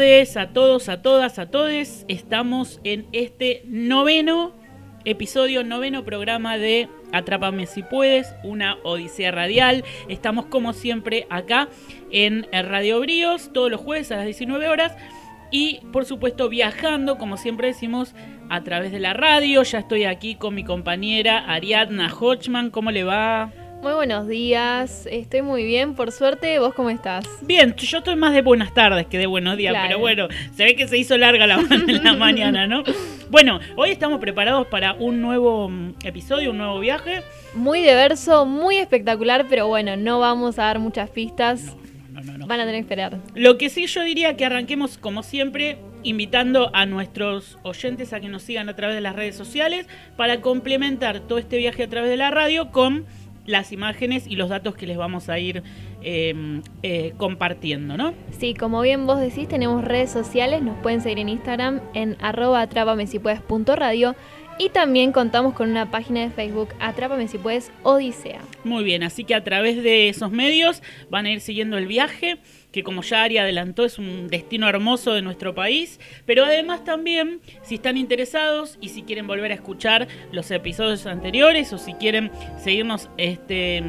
A todos, a todas, a todes. Estamos en este noveno episodio, noveno programa de Atrápame si puedes, una odisea radial. Estamos como siempre acá en Radio Bríos todos los jueves a las 19 horas y por supuesto viajando, como siempre decimos, a través de la radio. Ya estoy aquí con mi compañera Ariadna Hochman. ¿Cómo le va? Muy buenos días, estoy muy bien, por suerte, ¿vos cómo estás? Bien, yo estoy más de buenas tardes que de buenos días, pero bueno, se ve que se hizo larga la, la mañana, ¿no? Bueno, hoy estamos preparados para un nuevo mm, episodio, un nuevo viaje. Muy diverso, muy espectacular, pero bueno, no vamos a dar muchas pistas. Van a tener que esperar. Lo que sí yo diría que arranquemos como siempre invitando a nuestros oyentes a que nos sigan a través de las redes sociales para complementar todo este viaje a través de la radio con las imágenes y los datos que les vamos a ir em, eh, compartiendo, ¿no? Sí, como bien vos decís, tenemos redes sociales, nos pueden seguir en Instagram en arroba radio y también contamos con una página de Facebook Atrápame si puedes Odisea. Muy bien, así que a través de esos medios van a ir siguiendo el viaje que como ya Ari adelantó es un destino hermoso de nuestro país, pero además también si están interesados y si quieren volver a escuchar los episodios anteriores o si quieren seguirnos este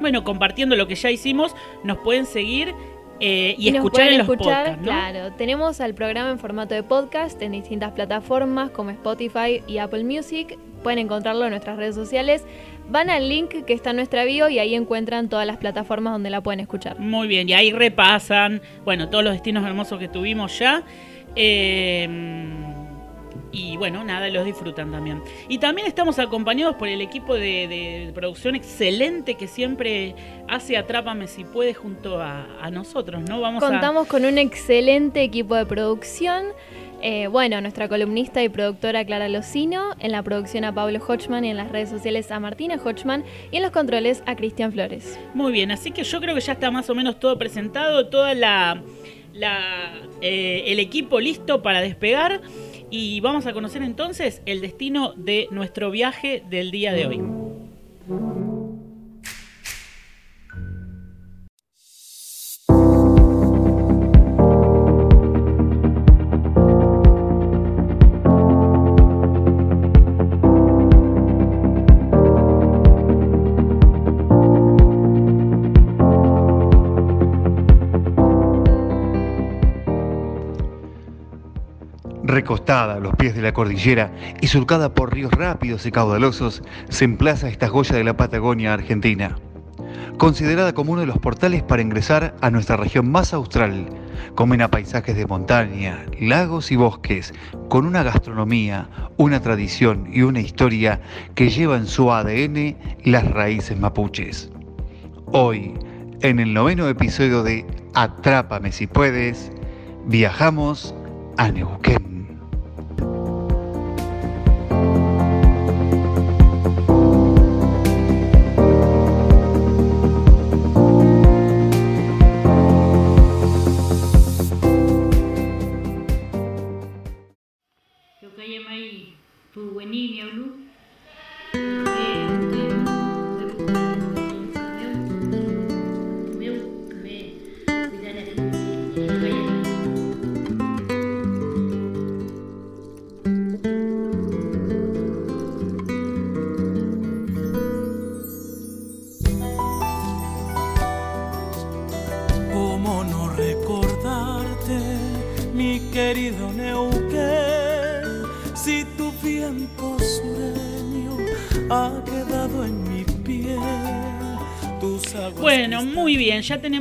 bueno, compartiendo lo que ya hicimos, nos pueden seguir eh, y, escuchar en los podcasts, Claro, tenemos al programa en formato de podcast en distintas plataformas como Spotify y Apple Music. Pueden encontrarlo en nuestras redes sociales. Van al link que está en nuestra bio y ahí encuentran todas las plataformas donde la pueden escuchar. Muy bien, y ahí repasan, bueno, todos los destinos hermosos que tuvimos ya. Eh, y bueno, nada, los disfrutan también. Y también estamos acompañados por el equipo de, producción excelente que siempre hace Atrápame si puede junto a, nosotros, ¿no? Vamos Contamos con un excelente equipo de producción. Eh, bueno, nuestra columnista y productora Clara Locino, en la producción a Pablo Hochman y en las redes sociales a Martina Hochman y en los controles a Cristian Flores. Muy bien, así que yo creo que ya está más o menos todo presentado, toda la, eh, el equipo listo para despegar. Y vamos a conocer entonces el destino de nuestro viaje del día de hoy. Recostada a los pies de la cordillera y surcada por ríos rápidos y caudalosos, se emplaza esta joya de la Patagonia argentina. Considerada como uno de los portales para ingresar a nuestra región más austral, comen paisajes de montaña, lagos y bosques, con una gastronomía, una tradición y una historia que lleva en su ADN las raíces mapuches. Hoy, en el noveno episodio de Atrápame si puedes, viajamos a Neuquén.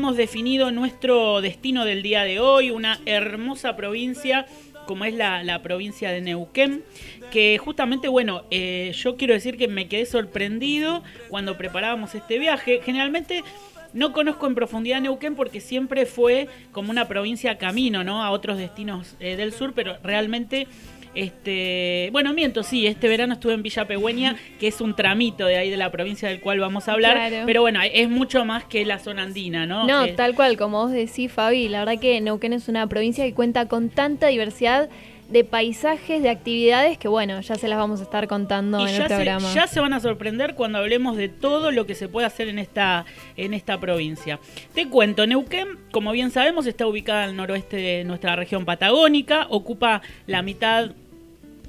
Tenemos definido nuestro destino del día de hoy, una hermosa provincia como es la, provincia de Neuquén, que justamente, bueno, eh, yo quiero decir que me quedé sorprendido cuando preparábamos este viaje. Generalmente no conozco en profundidad Neuquén porque siempre fue como una provincia camino, ¿no? A otros destinos eh, del sur, pero realmente este, bueno, miento, sí, este verano estuve en Villa Pegüeña, que es un tramito de ahí de la provincia del cual vamos a hablar, pero bueno, es mucho más que la zona andina, ¿no? No, tal cual, como vos decís, Fabi, la verdad que Neuquén es una provincia que cuenta con tanta diversidad de paisajes, de actividades que bueno, ya se las vamos a estar contando en el programa. ya se van a sorprender cuando hablemos de todo lo que se puede hacer en esta, en esta provincia. Te cuento, Neuquén, como bien sabemos, está ubicada al noroeste de nuestra región patagónica, ocupa la mitad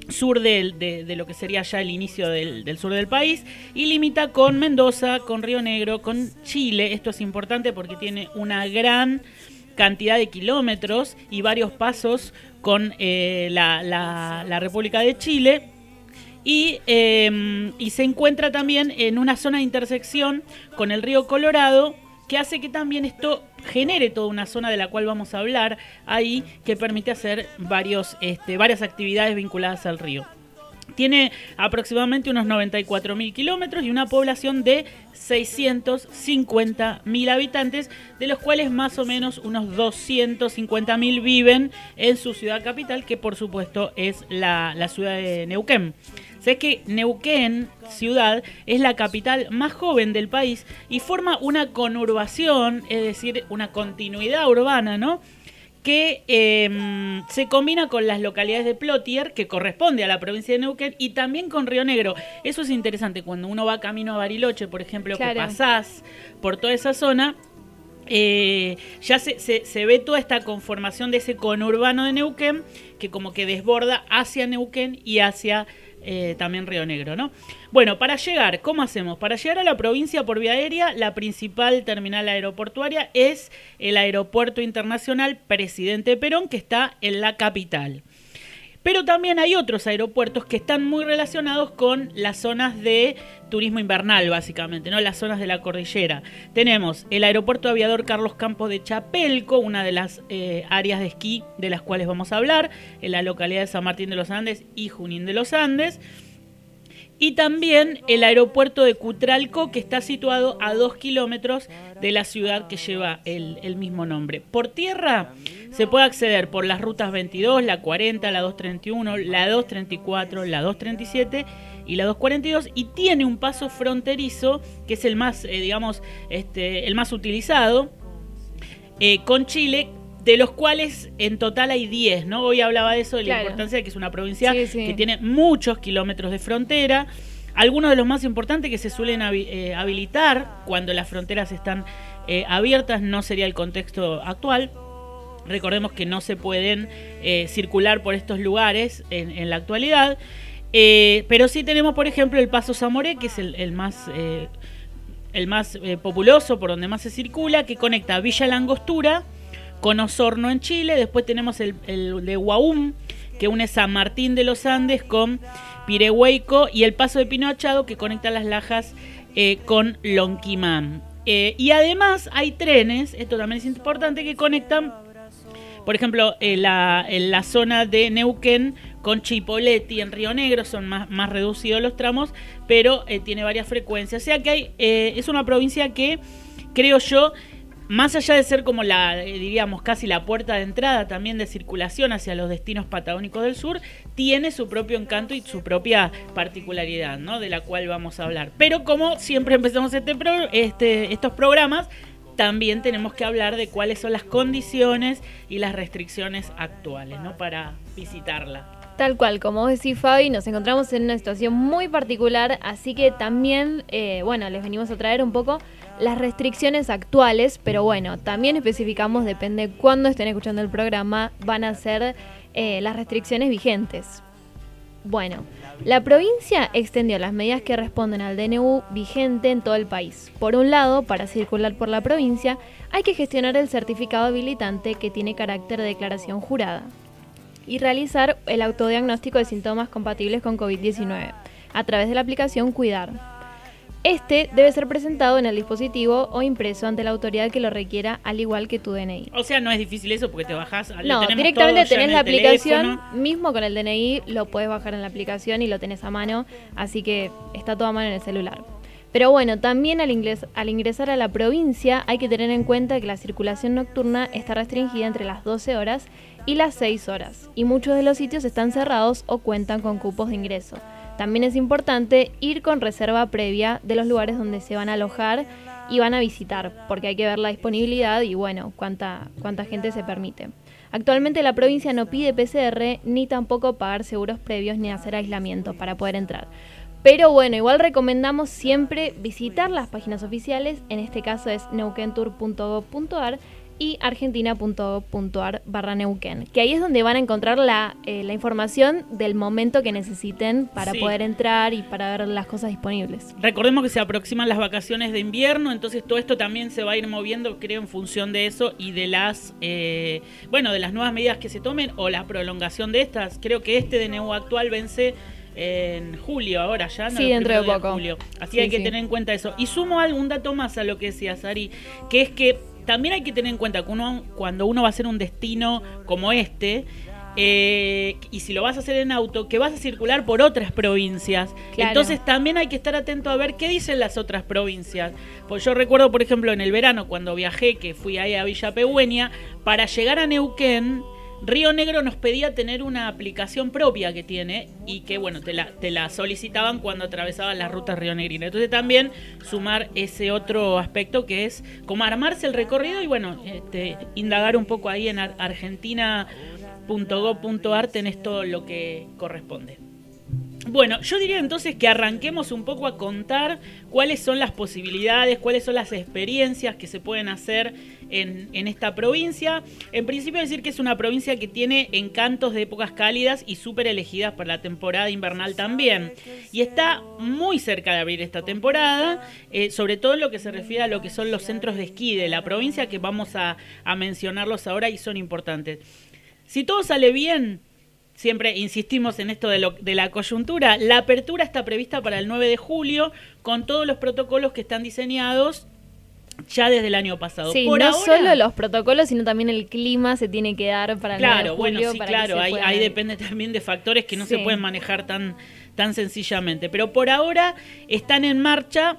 sur de, lo que sería ya el inicio del, del, sur del país y limita con Mendoza, con Río Negro, con Chile. Esto es importante porque tiene una gran cantidad de kilómetros y varios pasos con eh, la, República de Chile. Em, y, se encuentra también en una zona de intersección con el río Colorado, que hace que también esto genere toda una zona de la cual vamos a hablar ahí, que permite hacer varios, este, varias actividades vinculadas al río. Tiene aproximadamente unos 94.000 kilómetros y una población de 650.000 habitantes, de los cuales más o menos unos 250.000 viven en su ciudad capital, que por supuesto es la, ciudad de Neuquén. Sé que Neuquén, ciudad, es la capital más joven del país y forma una conurbación, es decir, una continuidad urbana, ¿no? Que em, se combina con las localidades de Plotier, que corresponde a la provincia de Neuquén, y también con Río Negro. Eso es interesante, cuando uno va camino a Bariloche, por ejemplo, que pasás por toda esa zona, eh, ya se, se, ve toda esta conformación de ese conurbano de Neuquén, que como que desborda hacia Neuquén y hacia eh, también Río Negro, ¿no? Bueno, para llegar, ¿cómo hacemos? Para llegar a la provincia por vía aérea, la principal terminal aeroportuaria es el Aeropuerto Internacional Presidente Perón, que está en la capital. Pero también hay otros aeropuertos que están muy relacionados con las zonas de turismo invernal, básicamente, ¿no? Las zonas de la cordillera. Tenemos el aeropuerto aviador Carlos Campos de Chapelco, una de las eh, áreas de esquí de las cuales vamos a hablar, en la localidad de San Martín de los Andes y Junín de los Andes. Y también el aeropuerto de Cutralco, que está situado a dos kilómetros de la ciudad que lleva el, mismo nombre. Por tierra se puede acceder por las rutas 22, la 40, la 231, la 234, la 237 y la 242 y tiene un paso fronterizo que es el más, eh, digamos, este, el más utilizado eh, con Chile de los cuales en total hay 10, ¿no? Hoy hablaba de eso, de la importancia de que es una provincia que tiene muchos kilómetros de frontera. Algunos de los más importantes que se suelen eh, habilitar cuando las fronteras están abiertas, no sería el contexto actual, Recordemos que no se pueden eh, circular por estos lugares en, la actualidad. Eh, pero sí tenemos, por ejemplo, el Paso Zamoré, que es el, más, el más eh, populoso, por donde más se circula, que conecta Villa Langostura con Osorno en Chile. Después tenemos el, de Guaum, que une San Martín de los Andes con Pirehueico. Y el Paso de Pinoachado, que conecta las Lajas con Lonquimán. y además hay trenes, esto también es importante, que conectan por ejemplo, en la, la zona de Neuquén con Chipoleti en Río Negro son más, más reducidos los tramos, pero eh, tiene varias frecuencias. O sea que hay, eh, es una provincia que, creo yo, más allá de ser como la, eh, diríamos, casi la puerta de entrada también de circulación hacia los destinos patagónicos del sur, tiene su propio encanto y su propia particularidad, ¿no? De la cual vamos a hablar. Pero como siempre empezamos este, este estos programas, también tenemos que hablar de cuáles son las condiciones y las restricciones actuales ¿no? para visitarla. Tal cual, como vos decís Fabi, nos encontramos en una situación muy particular, así que también, eh, bueno, les venimos a traer un poco las restricciones actuales, pero bueno, también especificamos, depende cuándo estén escuchando el programa, van a ser eh, las restricciones vigentes. Bueno, la provincia extendió las medidas que responden al DNU vigente en todo el país. Por un lado, para circular por la provincia, hay que gestionar el certificado habilitante que tiene carácter de declaración jurada y realizar el autodiagnóstico de síntomas compatibles con COVID-19 a través de la aplicación Cuidar. Este debe ser presentado en el dispositivo o impreso ante la autoridad que lo requiera, al igual que tu DNI. O sea, no es difícil eso porque te bajas. No, directamente tenés la aplicación, mismo con el DNI lo puedes bajar en la aplicación y lo tenés a mano, así que está todo a mano en el celular. Pero bueno, también al, al ingresar a la provincia hay que tener en cuenta que la circulación nocturna está restringida entre las 12 horas y las 6 horas, y muchos de los sitios están cerrados o cuentan con cupos de ingreso. También es importante ir con reserva previa de los lugares donde se van a alojar y van a visitar, porque hay que ver la disponibilidad y bueno, cuánta, cuánta gente se permite. Actualmente la provincia no pide PCR ni tampoco pagar seguros previos ni hacer aislamiento para poder entrar. Pero bueno, igual recomendamos siempre visitar las páginas oficiales, en este caso es neuquentour.gov.ar y argentina.gov.ar barra Neuquén, que ahí es donde van a encontrar la, eh, la información del momento que necesiten para Sí. poder entrar y para ver las cosas disponibles. Recordemos que se aproximan las vacaciones de invierno, entonces todo esto también se va a ir moviendo, creo, en función de eso y de las, eh, bueno, de las nuevas medidas que se tomen o la prolongación de estas. Creo que este DNU actual vence en julio, ahora ya, ¿no? Sí, dentro de poco. julio. Así Sí, hay que sí. tener en cuenta eso. Y sumo algún dato más a lo que decía Sari, que es que también hay que tener en cuenta que uno, cuando uno va a hacer un destino como este, eh, y si lo vas a hacer en auto, que vas a circular por otras provincias. Claro. Entonces también hay que estar atento a ver qué dicen las otras provincias. Pues yo recuerdo, por ejemplo, en el verano cuando viajé, que fui ahí a Villa Pehuen, para llegar a Neuquén, Río Negro nos pedía tener una aplicación propia que tiene y que, bueno, te la, te la solicitaban cuando atravesaban las rutas Río Negrina. Entonces también sumar ese otro aspecto que es como armarse el recorrido y, bueno, este, indagar un poco ahí en ar- argentina.gov.ar tenés todo lo que corresponde. Bueno, yo diría entonces que arranquemos un poco a contar cuáles son las posibilidades, cuáles son las experiencias que se pueden hacer en, en esta provincia. En principio decir que es una provincia que tiene encantos de épocas cálidas y súper elegidas para la temporada invernal también. Y está muy cerca de abrir esta temporada, eh, sobre todo en lo que se refiere a lo que son los centros de esquí de la provincia, que vamos a, a mencionarlos ahora y son importantes. Si todo sale bien, siempre insistimos en esto de, lo, de la coyuntura, la apertura está prevista para el 9 de julio con todos los protocolos que están diseñados ya desde el año pasado. Sí, Por no ahora- solo los protocolos, sino también el clima se tiene que dar para el 9 de Claro, bueno, julio sí, para claro, ahí, ahí depende también de factores que no se pueden manejar tan, tan sencillamente. Pero por ahora están en marcha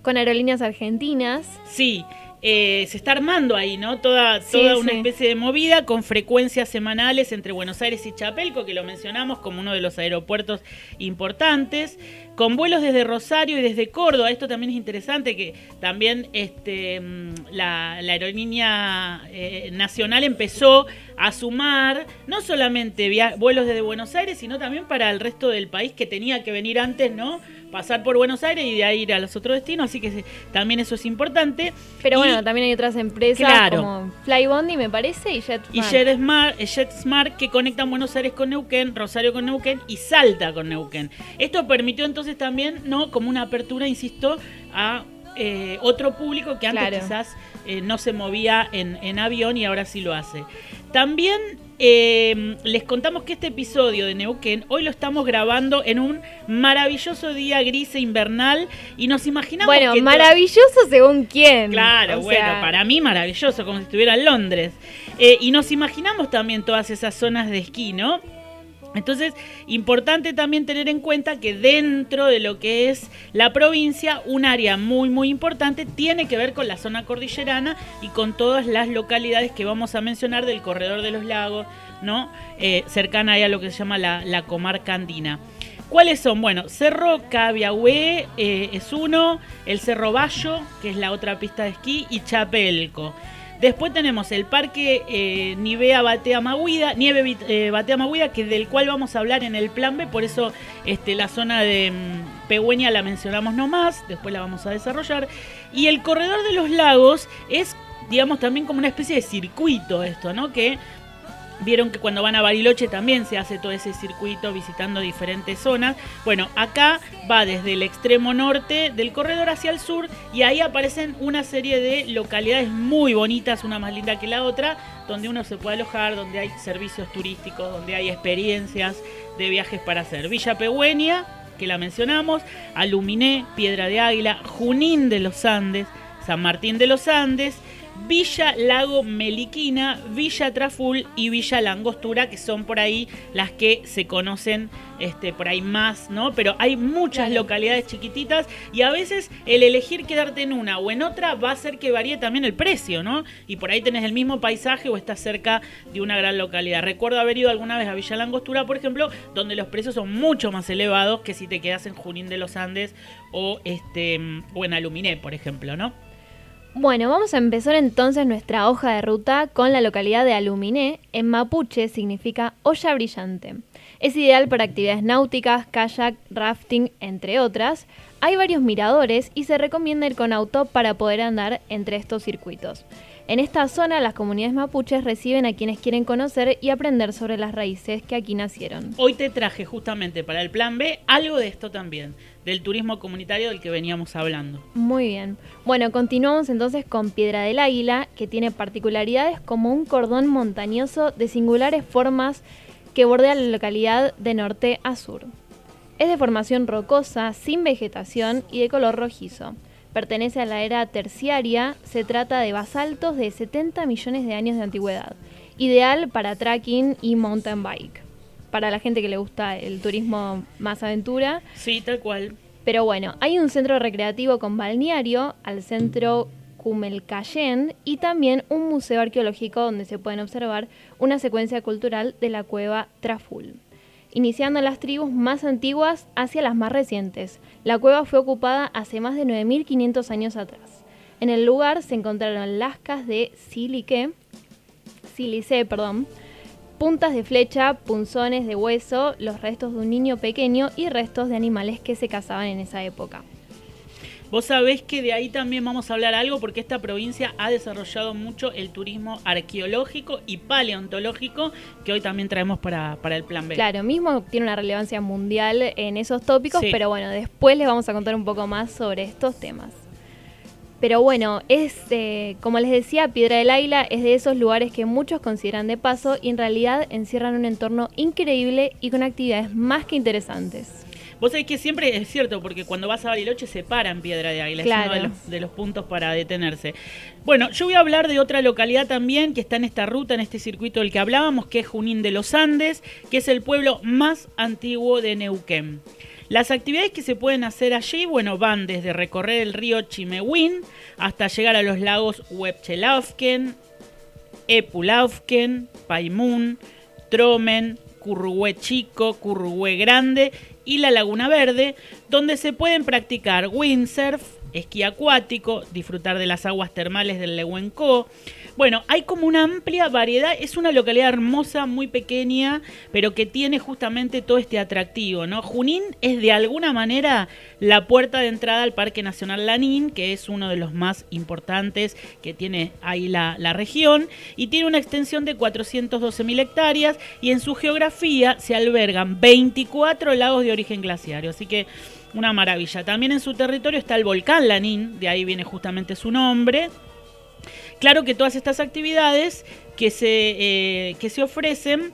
Con aerolíneas argentinas. Sí, eh, se está armando ahí, ¿no? Toda, Sí, toda una sí. especie de movida con frecuencias semanales entre Buenos Aires y Chapelco, que lo mencionamos como uno de los aeropuertos importantes, con vuelos desde Rosario y desde Córdoba. Esto también es interesante, que también este, mm, la, la aerolínea eh, nacional empezó a sumar no solamente vuelos desde Buenos Aires, sino también para el resto del país que tenía que venir antes, ¿no? Pasar por Buenos Aires y de ahí ir a los otros destinos, así que también eso es importante. Pero Y- bueno, también hay otras empresas Claro. como Flybondi, me parece, y JetSmart. y JetSmart, eh, JetSmart que conectan Buenos Aires con Neuquén, Rosario con Neuquén y Salta con Neuquén. Esto permitió entonces también, ¿no? Como una apertura, insisto, a eh, otro público que antes Claro. quizás eh, no se movía en, en avión y ahora sí lo hace. También eh, les contamos que este episodio de Neuquén hoy lo estamos grabando en un maravilloso día gris e invernal y nos imaginamos Bueno, que maravilloso según quién. Claro, O bueno, sea, para mí maravilloso, como si estuviera en Londres. Y nos imaginamos también todas esas zonas de esquí, ¿no? Entonces, importante también tener en cuenta que dentro de lo que es la provincia, un área muy, muy importante tiene que ver con la zona cordillerana y con todas las localidades que vamos a mencionar del corredor de los lagos, ¿no? Eh, cercana a lo que se llama la, la comarca andina. ¿Cuáles son? Bueno, Cerro Cabiahue eh, es uno, el Cerro Bayo, que es la otra pista de esquí, y Chapelco. Después tenemos el parque eh, Nivea Batea Maguida, Nieve eh, Batea Maguida, que del cual vamos a hablar en el plan B, por eso este, la zona de mm, Pehuen la mencionamos nomás, después la vamos a desarrollar. Y el corredor de los lagos es, digamos, también como una especie de circuito esto, ¿no? Que Vieron que cuando van a Bariloche también se hace todo ese circuito visitando diferentes zonas. Bueno, acá va desde el extremo norte del corredor hacia el sur y ahí aparecen una serie de localidades muy bonitas, una más linda que la otra, donde uno se puede alojar, donde hay servicios turísticos, donde hay experiencias de viajes para hacer. Villa Pehuen, que la mencionamos, Aluminé, Piedra de Águila, Junín de los Andes, San Martín de los Andes, Villa Lago Meliquina, Villa Traful y Villa Langostura, que son por ahí las que se conocen este, por ahí más, ¿no? Pero hay muchas Claro. localidades chiquititas y a veces el elegir quedarte en una o en otra va a hacer que varíe también el precio, ¿no? Y por ahí tenés el mismo paisaje o estás cerca de una gran localidad. Recuerdo haber ido alguna vez a Villa Langostura, por ejemplo, donde los precios son mucho más elevados que si te quedas en Junín de los Andes o, este, o en Aluminé, por ejemplo, ¿no? Bueno, vamos a empezar entonces nuestra hoja de ruta con la localidad de Aluminé. En mapuche significa olla brillante. Es ideal para actividades náuticas, kayak, rafting, entre otras. Hay varios miradores y se recomienda ir con auto para poder andar entre estos circuitos. En esta zona, las comunidades mapuches reciben a quienes quieren conocer y aprender sobre las raíces que aquí nacieron. Hoy te traje justamente para el plan B algo de esto también, del turismo comunitario del que veníamos hablando. Muy bien. Bueno, continuamos entonces con Piedra del Águila, que tiene particularidades como un cordón montañoso de singulares formas que bordea la localidad de norte a sur. Es de formación rocosa, sin vegetación y de color rojizo pertenece a la era terciaria, se trata de basaltos de 70 millones de años de antigüedad, ideal para trekking y mountain bike. Para la gente que le gusta el turismo más aventura. Sí, tal cual. Pero bueno, hay un centro recreativo con balneario al centro Cumelcayén y también un museo arqueológico donde se pueden observar una secuencia cultural de la cueva Traful iniciando las tribus más antiguas hacia las más recientes. La cueva fue ocupada hace más de 9.500 años atrás. En el lugar se encontraron lascas de sílice, perdón, puntas de flecha, punzones de hueso, los restos de un niño pequeño y restos de animales que se cazaban en esa época. Vos sabés que de ahí también vamos a hablar algo porque esta provincia ha desarrollado mucho el turismo arqueológico y paleontológico que hoy también traemos para, el plan B. Claro, mismo tiene una relevancia mundial en esos tópicos, pero bueno, después les vamos a contar un poco más sobre estos temas. Pero bueno, es, eh, como les decía, Piedra del Águila es de esos lugares que muchos consideran de paso y en realidad encierran un entorno increíble y con actividades más que interesantes. Vos sabés que siempre es cierto, porque cuando vas a Bariloche se para en Piedra de Águila, es uno de los, puntos para detenerse. Bueno, yo voy a hablar de otra localidad también que está en esta ruta, en este circuito del que hablábamos, que es Junín de los Andes, que es el pueblo más antiguo de Neuquén. Las actividades que se pueden hacer allí, bueno, van desde recorrer el río Chimehuín hasta llegar a los lagos Huepchelavken, Epulavken, Paimún, Tromen, Currué Chico, Currué Grande y la Laguna Verde, donde se pueden practicar windsurf, esquí acuático, disfrutar de las aguas termales del Lehuenco. Bueno, hay como una amplia variedad, es una localidad hermosa, muy pequeña, pero que tiene justamente todo este atractivo, ¿no? Junín es de alguna manera la puerta de entrada al Parque Nacional Lanín, que es uno de los más importantes que tiene ahí la, la región, y tiene una extensión de 412.000 hectáreas, y en su geografía se albergan 24 lagos de origen glaciario, así que una maravilla. También en su territorio está el volcán Lanín, de ahí viene justamente su nombre. Claro que todas estas actividades que se, eh, que se ofrecen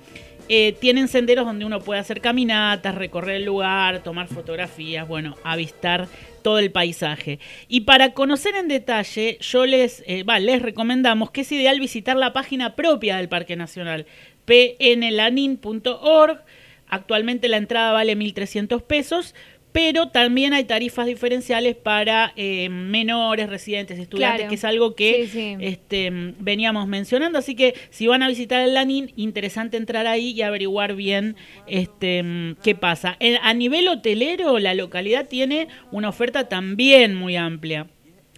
eh, tienen senderos donde uno puede hacer caminatas, recorrer el lugar, tomar fotografías, bueno, avistar todo el paisaje. Y para conocer en detalle, yo les, eh, les recomendamos que es ideal visitar la página propia del Parque Nacional, pnlanin.org. Actualmente la entrada vale 1.300 pesos, pero también hay tarifas diferenciales para eh, menores, residentes, estudiantes, que es algo que Este, veníamos mencionando. Así que si van a visitar el LANIN, interesante entrar ahí y averiguar bien este, qué pasa. a nivel hotelero, la localidad tiene una oferta también muy amplia,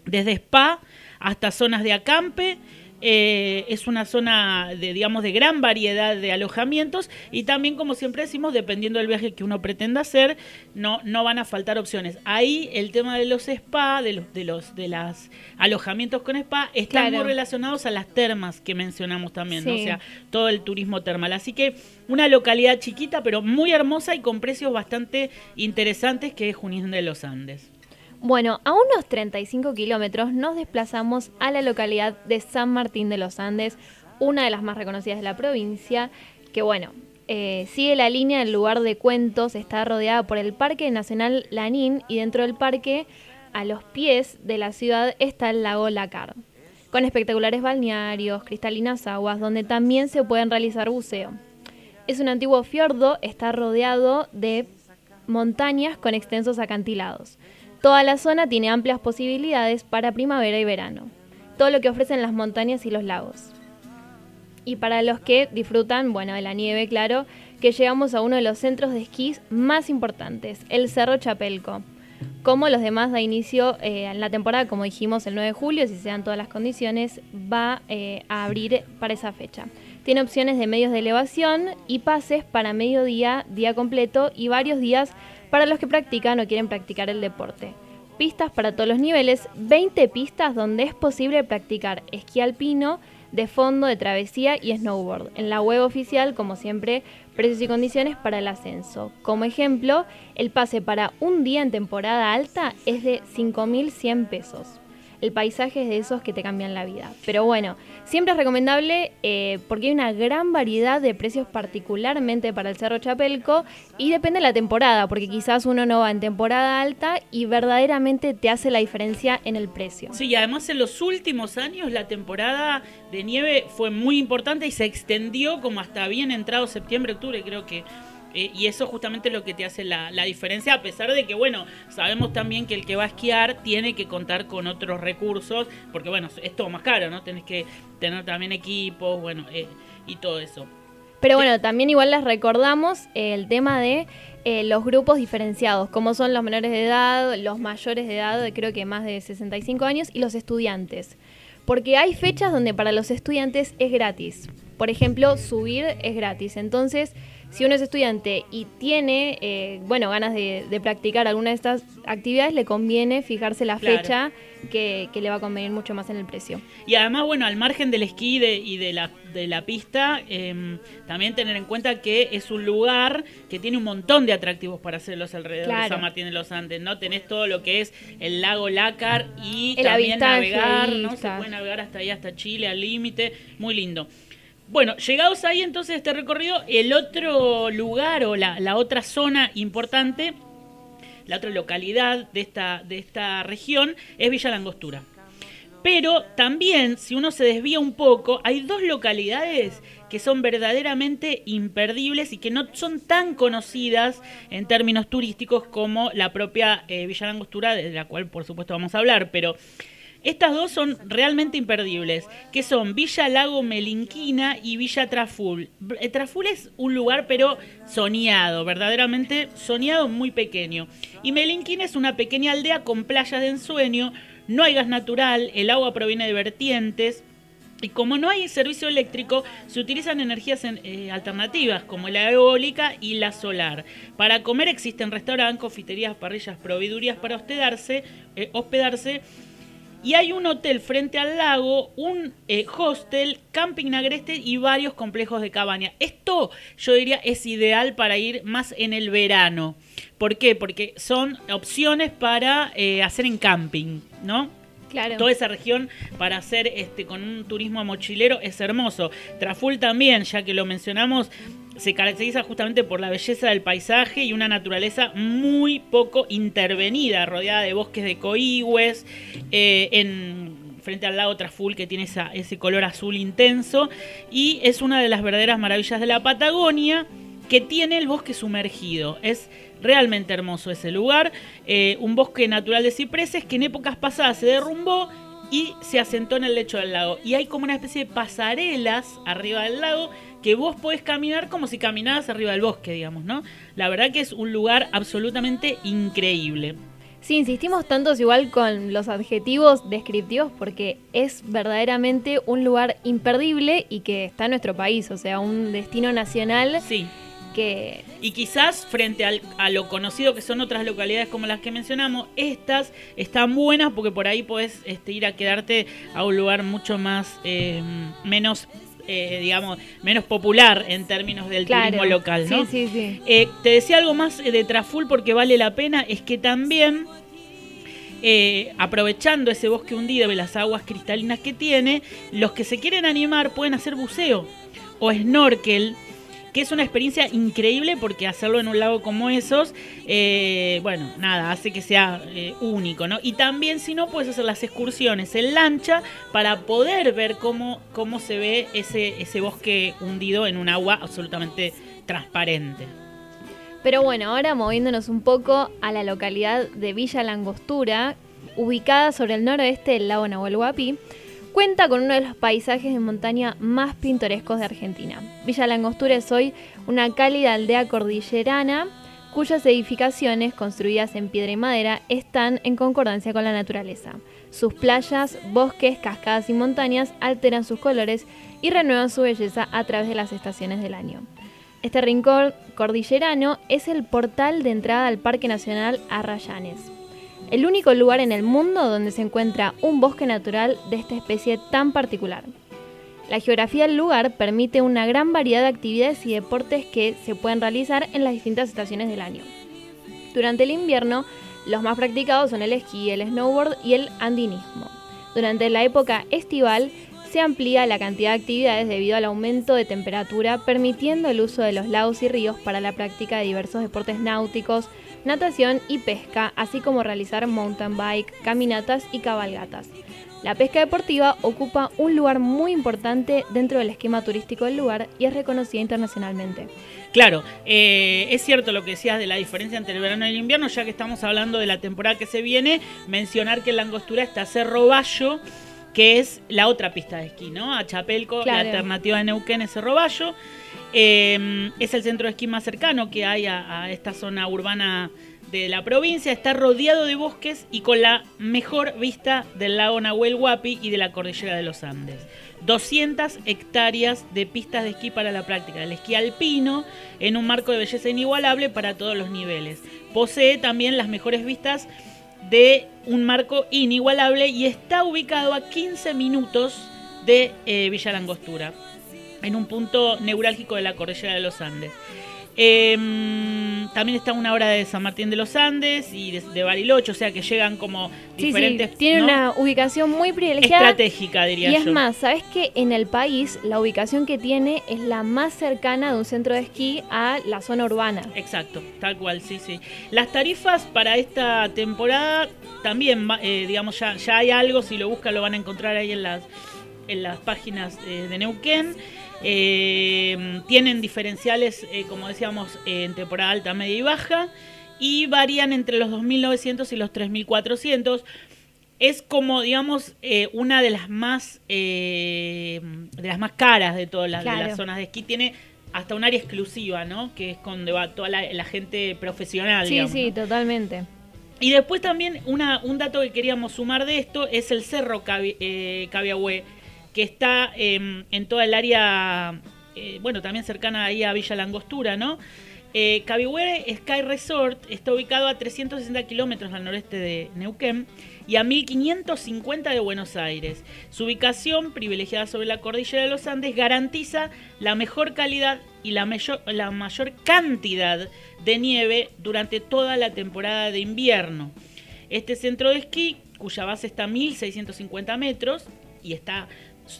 desde spa hasta zonas de acampe eh, es una zona de, digamos, de gran variedad de alojamientos y también, como siempre decimos, dependiendo del viaje que uno pretenda hacer, no, no van a faltar opciones. Ahí el tema de los spa, de los, de los, de las alojamientos con spa, están muy relacionados a las termas que mencionamos también, o sea, todo el turismo termal. Así que una localidad chiquita, pero muy hermosa y con precios bastante interesantes que es Junín de los Andes. Bueno, a unos 35 kilómetros nos desplazamos a la localidad de San Martín de los Andes, una de las más reconocidas de la provincia, que bueno, eh, sigue la línea del lugar de cuentos, está rodeada por el Parque Nacional Lanín y dentro del parque, a los pies de la ciudad, está el lago Lacar, con espectaculares balnearios, cristalinas aguas, donde también se pueden realizar buceo. Es un antiguo fiordo, está rodeado de montañas con extensos acantilados. Toda la zona tiene amplias posibilidades para primavera y verano, todo lo que ofrecen las montañas y los lagos. Y para los que disfrutan, bueno, de la nieve, claro, que llegamos a uno de los centros de esquís más importantes, el Cerro Chapelco. como los demás da inicio eh, en la temporada, como dijimos, el 9 de julio, si se dan todas las condiciones, va eh, a abrir para esa fecha. Tiene opciones de medios de elevación y pases para mediodía, día completo y varios días para los que practican o quieren practicar el deporte. Pistas para todos los niveles, 20 pistas donde es posible practicar esquí alpino, de fondo, de travesía y snowboard. En la web oficial, como siempre, precios y condiciones para el ascenso. Como ejemplo, el pase para un día en temporada alta es de 5.100 pesos el paisaje es de esos que te cambian la vida. Pero bueno, siempre es recomendable eh, porque hay una gran variedad de precios particularmente para el Cerro Chapelco y depende de la temporada, porque quizás uno no va en temporada alta y verdaderamente te hace la diferencia en el precio. Sí, y además en los últimos años la temporada de nieve fue muy importante y se extendió como hasta bien entrado septiembre, octubre, creo que eh, y eso justamente es lo que te hace la, diferencia, a pesar de que, bueno, sabemos también que el que va a esquiar tiene que contar con otros recursos, porque, bueno, es todo más caro, ¿no? Tenés que tener también equipos, bueno, eh, y todo eso. Pero bueno, también igual les recordamos el tema de eh, los grupos diferenciados, como son los menores de edad, los mayores de edad, creo que más de 65 años, y los estudiantes. Porque hay fechas donde para los estudiantes es gratis. Por ejemplo, subir es gratis. Entonces, si uno es estudiante y tiene, eh, bueno, ganas de, practicar alguna de estas actividades, le conviene fijarse la fecha que, le va a convenir mucho más en el precio. Y además, bueno, al margen del esquí y de la, de la pista, em, también tener en cuenta que es un lugar que tiene un montón de atractivos para hacer los alrededores de San Martín de los Andes, ¿no? Tenés todo lo que es el lago Lácar y también navegar, ¿no? Se puede navegar hasta ahí, hasta Chile, al límite, muy lindo. Bueno, llegados ahí entonces este recorrido, el otro lugar o la, otra zona importante, la otra localidad de esta, de esta región es Villa Langostura. Pero también, si uno se desvía un poco, hay dos localidades que son verdaderamente imperdibles y que no son tan conocidas en términos turísticos como la propia eh, Villa Langostura, de la cual por supuesto vamos a hablar, pero estas dos son realmente imperdibles, que son Villa Lago Melinquina y Villa Traful. Eh, Traful es un lugar pero soñado, verdaderamente soñado muy pequeño. Y Melinquina es una pequeña aldea con playas de ensueño, no hay gas natural, el agua proviene de vertientes, y como no hay servicio eléctrico, se utilizan energías eh, alternativas como la eólica y la solar. Para comer existen restaurantes, confiterías, parrillas, proveedurías para hospedarse, eh, hospedarse y hay un hotel frente al lago, un eh, hostel, camping agreste y varios complejos de cabaña. Esto yo diría es ideal para ir más en el verano. ¿Por qué? Porque son opciones para eh, hacer en camping, ¿no? Toda esa región para hacer este con un turismo mochilero es hermoso. Traful también, ya que lo mencionamos, se caracteriza justamente por la belleza del paisaje y una naturaleza muy poco intervenida, rodeada de bosques de coigües, eh, en, frente al lago Traful que tiene ese color azul intenso y es una de las verdaderas maravillas de la Patagonia que tiene el bosque sumergido. Es realmente hermoso ese lugar, eh, un bosque natural de cipreses que en épocas pasadas se derrumbó y se asentó en el lecho del lago. Y hay como una especie de pasarelas arriba del lago que vos podés caminar como si caminaras arriba del bosque, digamos, ¿no? La verdad que es un lugar absolutamente increíble. Sí, insistimos tantos igual con los adjetivos descriptivos porque es verdaderamente un lugar imperdible y que está en nuestro país, o sea, un destino nacional. Sí. Que... Y quizás frente a lo conocido que son otras localidades como las que mencionamos, estas están buenas porque por ahí podés este, ir a quedarte a un lugar mucho más eh, menos eh, digamos, menos popular en términos del turismo local, ¿no? Sí, sí, sí. Eh, te decía algo más de Traful porque vale la pena, es que también, eh, aprovechando ese bosque hundido y las aguas cristalinas que tiene, los que se quieren animar pueden hacer buceo o snorkel es una experiencia increíble porque hacerlo en un lago como esos, eh, bueno, nada, hace que sea eh, único, ¿no? Y también si no, puedes hacer las excursiones en lancha para poder ver cómo, cómo se ve ese, ese bosque hundido en un agua absolutamente transparente. Pero bueno, ahora moviéndonos un poco a la localidad de Villa Langostura, ubicada sobre el noroeste del lago Nahuel Huapi, Cuenta con uno de los paisajes de montaña más pintorescos de Argentina. Villa Langostura es hoy una cálida aldea cordillerana cuyas edificaciones, construidas en piedra y madera, están en concordancia con la naturaleza. Sus playas, bosques, cascadas y montañas alteran sus colores y renuevan su belleza a través de las estaciones del año. Este rincón cordillerano es el portal de entrada al Parque Nacional Arrayanes, el único lugar en el mundo donde se encuentra un bosque natural de esta especie tan particular. La geografía del lugar permite una gran variedad de actividades y deportes que se pueden realizar en las distintas estaciones del año. Durante el invierno, los más practicados son el esquí, el snowboard y el andinismo. Durante la época estival, se amplía la cantidad de actividades debido al aumento de temperatura, permitiendo el uso de los lagos y ríos para la práctica de diversos deportes náuticos, natación y pesca, así como realizar mountain bike, caminatas y cabalgatas. La pesca deportiva ocupa un lugar muy importante dentro del esquema turístico del lugar y es reconocida internacionalmente. Claro, eh, es cierto lo que decías de la diferencia entre el verano y el invierno, ya que estamos hablando de la temporada que se viene, mencionar que en la angostura está Cerro Bayo, que es la otra pista de esquí, ¿no? A Chapelco, la alternativa de Neuquén es Cerro Bayo. Eh, es el centro de esquí más cercano que hay a, esta zona urbana de la provincia. Está rodeado de bosques y con la mejor vista del lago Nahuel Huapi y de la cordillera de los Andes. 200 hectáreas de pistas de esquí para la práctica del esquí alpino en un marco de belleza inigualable para todos los niveles. Posee también las mejores vistas de un marco inigualable y está ubicado a 15 minutos de eh, Villa Langostura, en un punto neurálgico de la cordillera de los Andes. Em, también está una hora de San Martín de los Andes y de, Bariloche, o sea que llegan como diferentes. Sí, tiene una ubicación muy privilegiada. Estratégica, diría yo. Y es más, ¿sabes que en el país la ubicación que tiene es la más cercana de un centro de esquí a la zona urbana? Exacto, tal cual, sí, sí. Las tarifas para esta temporada también, eh, digamos, ya, ya hay algo, si lo buscan lo van a encontrar ahí en las, en las páginas eh, de Neuquén. Eh, tienen diferenciales, eh, como decíamos, en temporada alta, media y baja, y varían entre los 2.900 y los 3.400. Es como, digamos, eh, una de las más de las más caras de todas las, las, zonas de esquí. Tiene hasta un área exclusiva, ¿no? Que es donde va toda la, gente profesional. Sí, sí, totalmente. Y después también una, un dato que queríamos sumar de esto es el Cerro Cabi, que está em, en toda el área, eh, bueno, también cercana ahí a Villa Langostura, ¿no? Eh, Sky Resort está ubicado a 360 kilómetros al noreste de Neuquén y a 1550 de Buenos Aires. Su ubicación, privilegiada sobre la cordillera de los Andes, garantiza la mejor calidad y la la mayor cantidad de nieve durante toda la temporada de invierno. Este centro de esquí, cuya base está a 1650 metros y está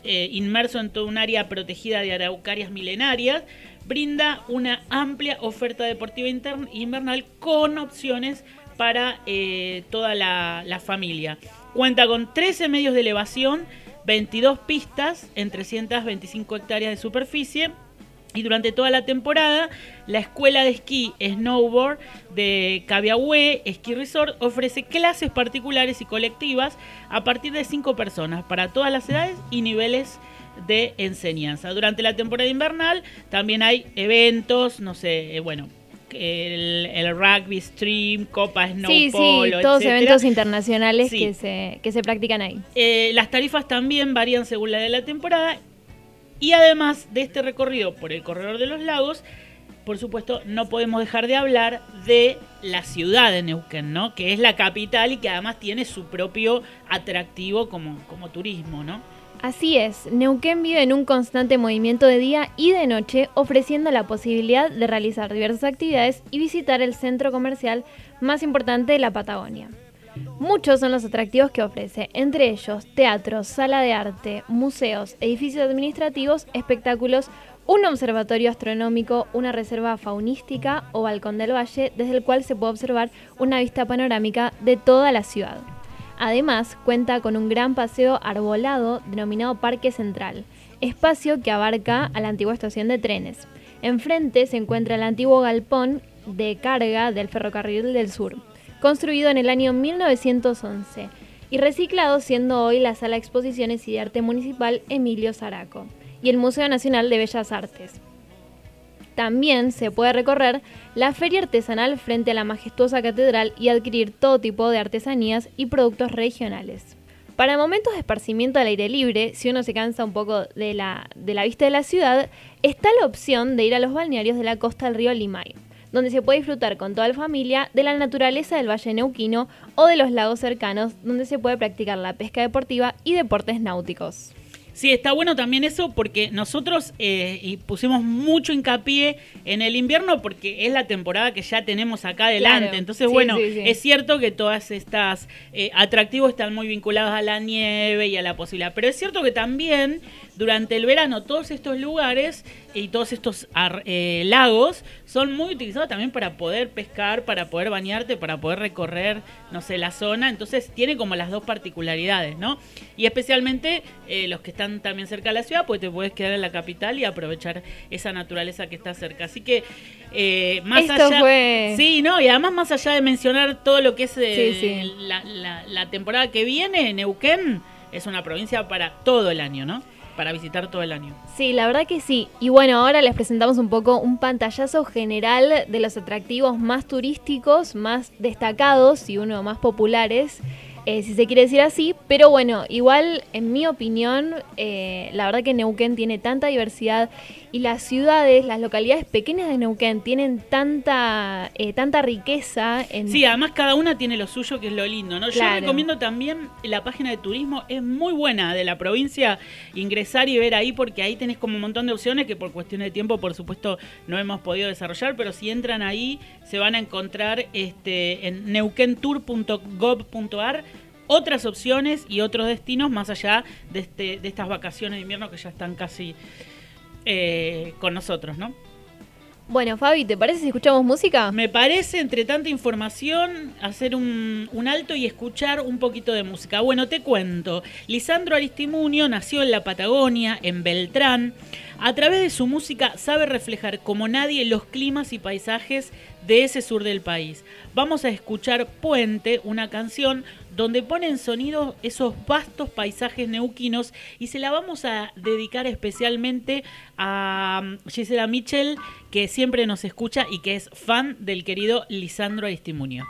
eh, inmerso en toda un área protegida de araucarias milenarias, brinda una amplia oferta deportiva invernal con opciones para eh, toda la, la, familia. Cuenta con 13 medios de elevación, 22 pistas en 325 hectáreas de superficie y durante toda la temporada, la escuela de esquí Snowboard de Cabiahue Ski Resort ofrece clases particulares y colectivas a partir de cinco personas para todas las edades y niveles de enseñanza. Durante la temporada invernal también hay eventos, no sé, eh, bueno, el, rugby stream, Copa Snow sí, sí, todos eventos internacionales que, se, que se practican ahí. Eh, las tarifas también varían según la de la temporada y además de este recorrido por el corredor de los lagos, por supuesto, no podemos dejar de hablar de la ciudad de Neuquén, ¿no? Que es la capital y que además tiene su propio atractivo como, como turismo, ¿no? Así es, Neuquén vive en un constante movimiento de día y de noche, ofreciendo la posibilidad de realizar diversas actividades y visitar el centro comercial más importante de la Patagonia. Muchos son los atractivos que ofrece, entre ellos teatros, sala de arte, museos, edificios administrativos, espectáculos, un observatorio astronómico, una reserva faunística o balcón del valle desde el cual se puede observar una vista panorámica de toda la ciudad. Además, cuenta con un gran paseo arbolado denominado Parque Central, espacio que abarca a la antigua estación de trenes. Enfrente se encuentra el antiguo galpón de carga del ferrocarril del sur construido en el año 1911 y reciclado siendo hoy la Sala de Exposiciones y de Arte Municipal Emilio Zaraco y el Museo Nacional de Bellas Artes. también se puede recorrer la feria artesanal frente a la majestuosa catedral y adquirir todo tipo de artesanías y productos regionales. Para momentos de esparcimiento al aire libre, si uno se cansa un poco de la, de la vista de la ciudad, está la opción de ir a los balnearios de la costa del río Limay, donde se puede disfrutar con toda la familia de la naturaleza del Valle Neuquino o de los lagos cercanos, donde se puede practicar la pesca deportiva y deportes náuticos. Sí, está bueno también eso porque nosotros eh, y pusimos mucho hincapié en el invierno porque es la temporada que ya tenemos acá adelante. Entonces, bueno, es cierto que todas estas eh, atractivos están muy vinculados a la nieve y a la posibilidad. Pero es cierto que también durante el verano todos estos lugares y todos estos eh, lagos son muy utilizados también para poder pescar, para poder bañarte, para poder recorrer, no sé, la zona. Entonces tiene como las dos particularidades, ¿no? Y especialmente eh, los que están también cerca de la ciudad, pues te puedes quedar en la capital y aprovechar esa naturaleza que está cerca. Así que eh, más allá... Sí, no, y además más allá de mencionar todo lo que es La, la temporada que viene, Neuquén es una provincia para todo el año, ¿no? para visitar todo el año. Sí, la verdad que sí. Y bueno, ahora les presentamos un poco un pantallazo general de los atractivos más turísticos, más destacados y uno más populares eh, si se quiere decir así, pero bueno, igual en mi opinión, eh, la verdad que Neuquén tiene tanta diversidad y las ciudades, las localidades pequeñas de Neuquén tienen tanta, eh, tanta riqueza. En... Sí, además cada una tiene lo suyo, que es lo lindo, ¿no? Yo recomiendo también la página de turismo, es muy buena de la provincia, ingresar y ver ahí, porque ahí tenés como un montón de opciones que por cuestión de tiempo, por supuesto, no hemos podido desarrollar, pero si entran ahí, se van a encontrar este, en neuquentour.gov.ar otras opciones y otros destinos más allá de, este, de estas vacaciones de invierno que ya están casi eh, con nosotros, ¿no? Bueno, Fabi, ¿te parece si escuchamos música? Me parece, entre tanta información, hacer un, un, alto y escuchar un poquito de música. Bueno, te cuento. Lisandro Aristimunio nació en la Patagonia, en Beltrán. A través de su música sabe reflejar como nadie los climas y paisajes de ese sur del país. Vamos a escuchar Puente, una canción donde pone en sonido esos vastos paisajes neuquinos y se la vamos a dedicar especialmente a um, Gisela Mitchell, que siempre nos escucha y que es fan del querido Lisandro Aristimunio.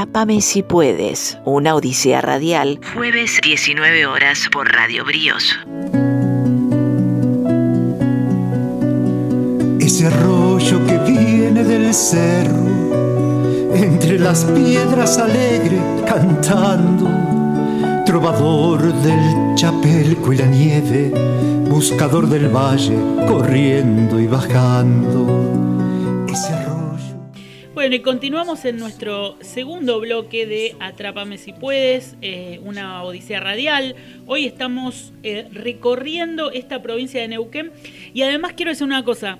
Atrápame si puedes, una odisea radial, jueves 19 horas por Radio Bríos. Ese arroyo que viene del cerro, entre las piedras alegre cantando, trovador del chapelco y la nieve, buscador del valle corriendo y bajando. Ese arroyo. Bueno, y continuamos en nuestro segundo bloque de Atrápame si puedes, eh, una odisea radial. Hoy estamos eh, recorriendo esta provincia de Neuquén y además quiero decir una cosa,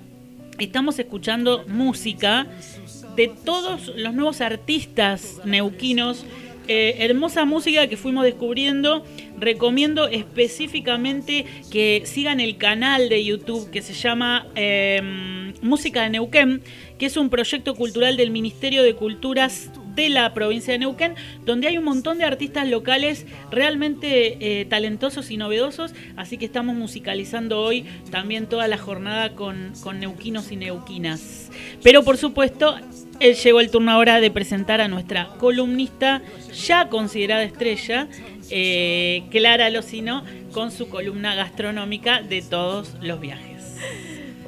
estamos escuchando música de todos los nuevos artistas neuquinos. eh, hermosa música que fuimos descubriendo. Recomiendo específicamente que sigan el canal de YouTube que se llama eh, Música de Neuquén, que es un proyecto cultural del Ministerio de Culturas de la provincia de Neuquén, donde hay un montón de artistas locales realmente eh, talentosos y novedosos, así que estamos musicalizando hoy también toda la jornada con, con neuquinos y neuquinas. Pero por supuesto, eh, llegó el turno ahora de presentar a nuestra columnista, ya considerada estrella, eh, Clara Locino, con su columna gastronómica de todos los viajes.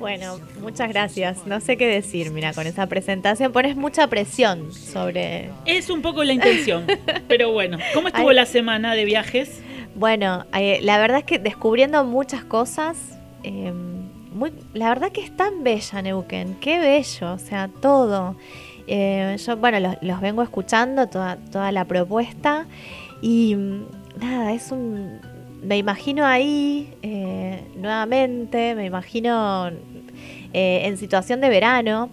Bueno, muchas gracias. No sé qué decir, mira, con esa presentación pones mucha presión sobre... Es un poco la intención, pero bueno, ¿cómo estuvo Ay. la semana de viajes? Bueno, eh, la verdad es que descubriendo muchas cosas, eh, muy, la verdad que es tan bella Neuquén, qué bello, o sea, todo. Eh, yo, bueno, los, los vengo escuchando, toda, toda la propuesta, y mm, nada, es un... Me imagino ahí eh, nuevamente, me imagino eh, en situación de verano.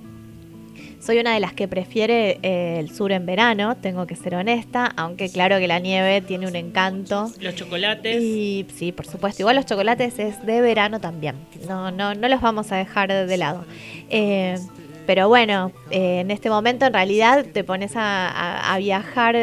Soy una de las que prefiere eh, el sur en verano, tengo que ser honesta, aunque claro que la nieve tiene un encanto. Los chocolates. Y sí, por supuesto. Igual los chocolates es de verano también. No, no, no los vamos a dejar de lado. Eh, pero bueno, en este momento en realidad te pones a, a- a viajar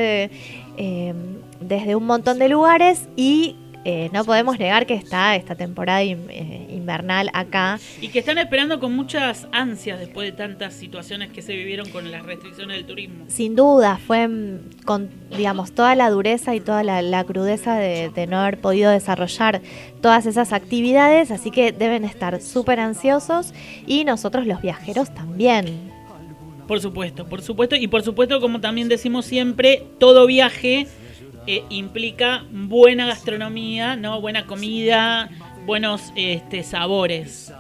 desde un montón de lugares y eh, no podemos negar que está esta temporada in- eh, invernal acá. Y que están esperando con muchas ansias después de tantas situaciones que se vivieron con las restricciones del turismo. Sin duda, fue mm, con, digamos, toda la dureza y toda la, la crudeza de, de no haber podido desarrollar todas esas actividades, así que deben estar súper ansiosos y nosotros los viajeros también. Por supuesto, por supuesto. Y por supuesto, como también decimos siempre, todo viaje eh, implica buena gastronomía, ¿no? Buena comida, buenos este, sabores.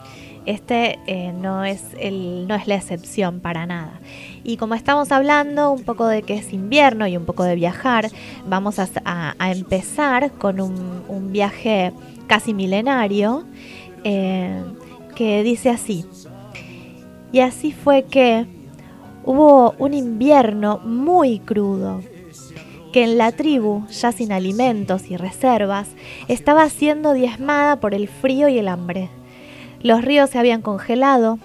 Este eh, no, es el, no es la excepción para nada. Y como estamos hablando un poco de que es invierno y un poco de viajar, vamos a, empezar con un, un viaje casi milenario eh, que dice así. Y así fue que hubo un invierno muy crudo, que en la tribu, ya sin alimentos y reservas, estaba siendo diezmada por el frío y el hambre. Los ríos se habían congelado.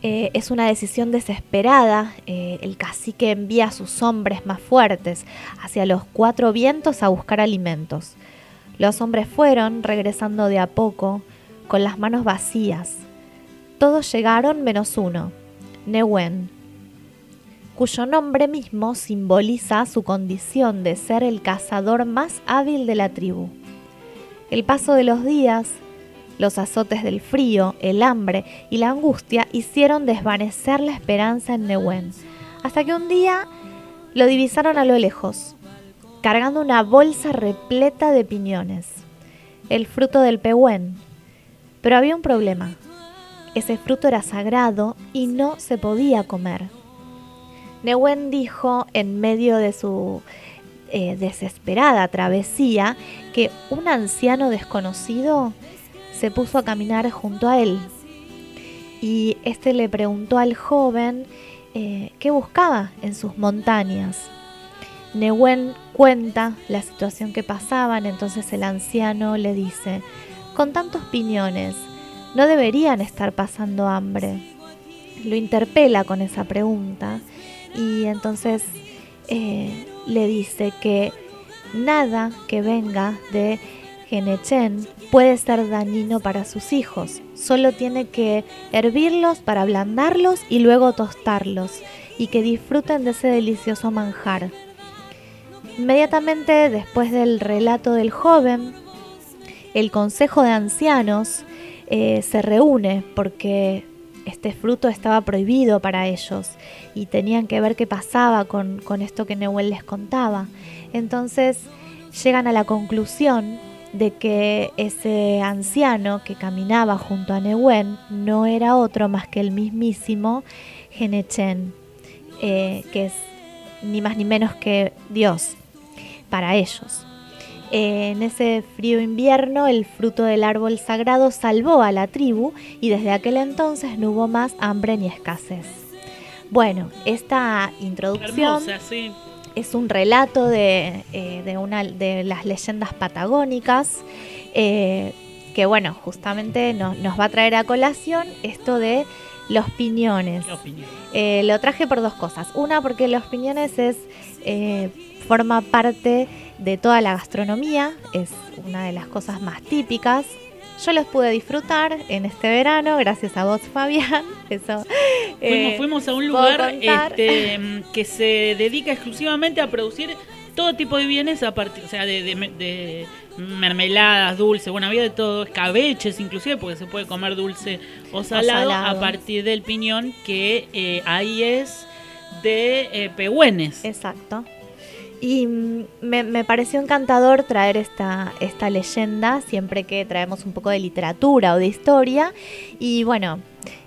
Eh, es una decisión desesperada. Eh, el cacique envía a sus hombres más fuertes hacia los cuatro vientos a buscar alimentos. Los hombres fueron, regresando de a poco, con las manos vacías. Todos llegaron menos uno, Newen, cuyo nombre mismo simboliza su condición de ser el cazador más hábil de la tribu. El paso de los días, los azotes del frío, el hambre y la angustia hicieron desvanecer la esperanza en Newen, hasta que un día lo divisaron a lo lejos, cargando una bolsa repleta de piñones, el fruto del pehuen. Pero había un problema. Ese fruto era sagrado y no se podía comer. Newen dijo en medio de su eh, desesperada travesía que un anciano desconocido se puso a caminar junto a él. Y este le preguntó al joven eh, qué buscaba en sus montañas. Newen cuenta la situación que pasaban, entonces el anciano le dice, con tantos piñones, no deberían estar pasando hambre. Lo interpela con esa pregunta y entonces eh, le dice que nada que venga de Genechen puede ser dañino para sus hijos. Solo tiene que hervirlos para ablandarlos y luego tostarlos y que disfruten de ese delicioso manjar. Inmediatamente después del relato del joven, el Consejo de Ancianos eh, se reúne porque este fruto estaba prohibido para ellos y tenían que ver qué pasaba con, con esto que Newell les contaba. Entonces llegan a la conclusión de que ese anciano que caminaba junto a Newen no era otro más que el mismísimo Genechen, eh, que es ni más ni menos que Dios para ellos. En ese frío invierno el fruto del árbol sagrado salvó a la tribu y desde aquel entonces no hubo más hambre ni escasez. Bueno, esta introducción es un relato de, eh, una de las leyendas patagónicas eh, que bueno, justamente nos, va a traer a colación esto de los piñones. Eh, lo traje por dos cosas. Una, porque los piñones es forma parte de toda la gastronomía, es una de las cosas más típicas. Yo los pude disfrutar en este verano, gracias a vos, Fabián. Eso, eh, fuimos, a un lugar este, que se dedica exclusivamente a producir todo tipo de bienes a partir, o sea, de, mermeladas, dulce, bueno, había de todo, escabeches inclusive, porque se puede comer dulce o salado, a partir del piñón que eh, ahí es de eh, pehuenes. Exacto. Y me, pareció encantador traer esta, esta leyenda siempre que traemos un poco de literatura o de historia. Y bueno,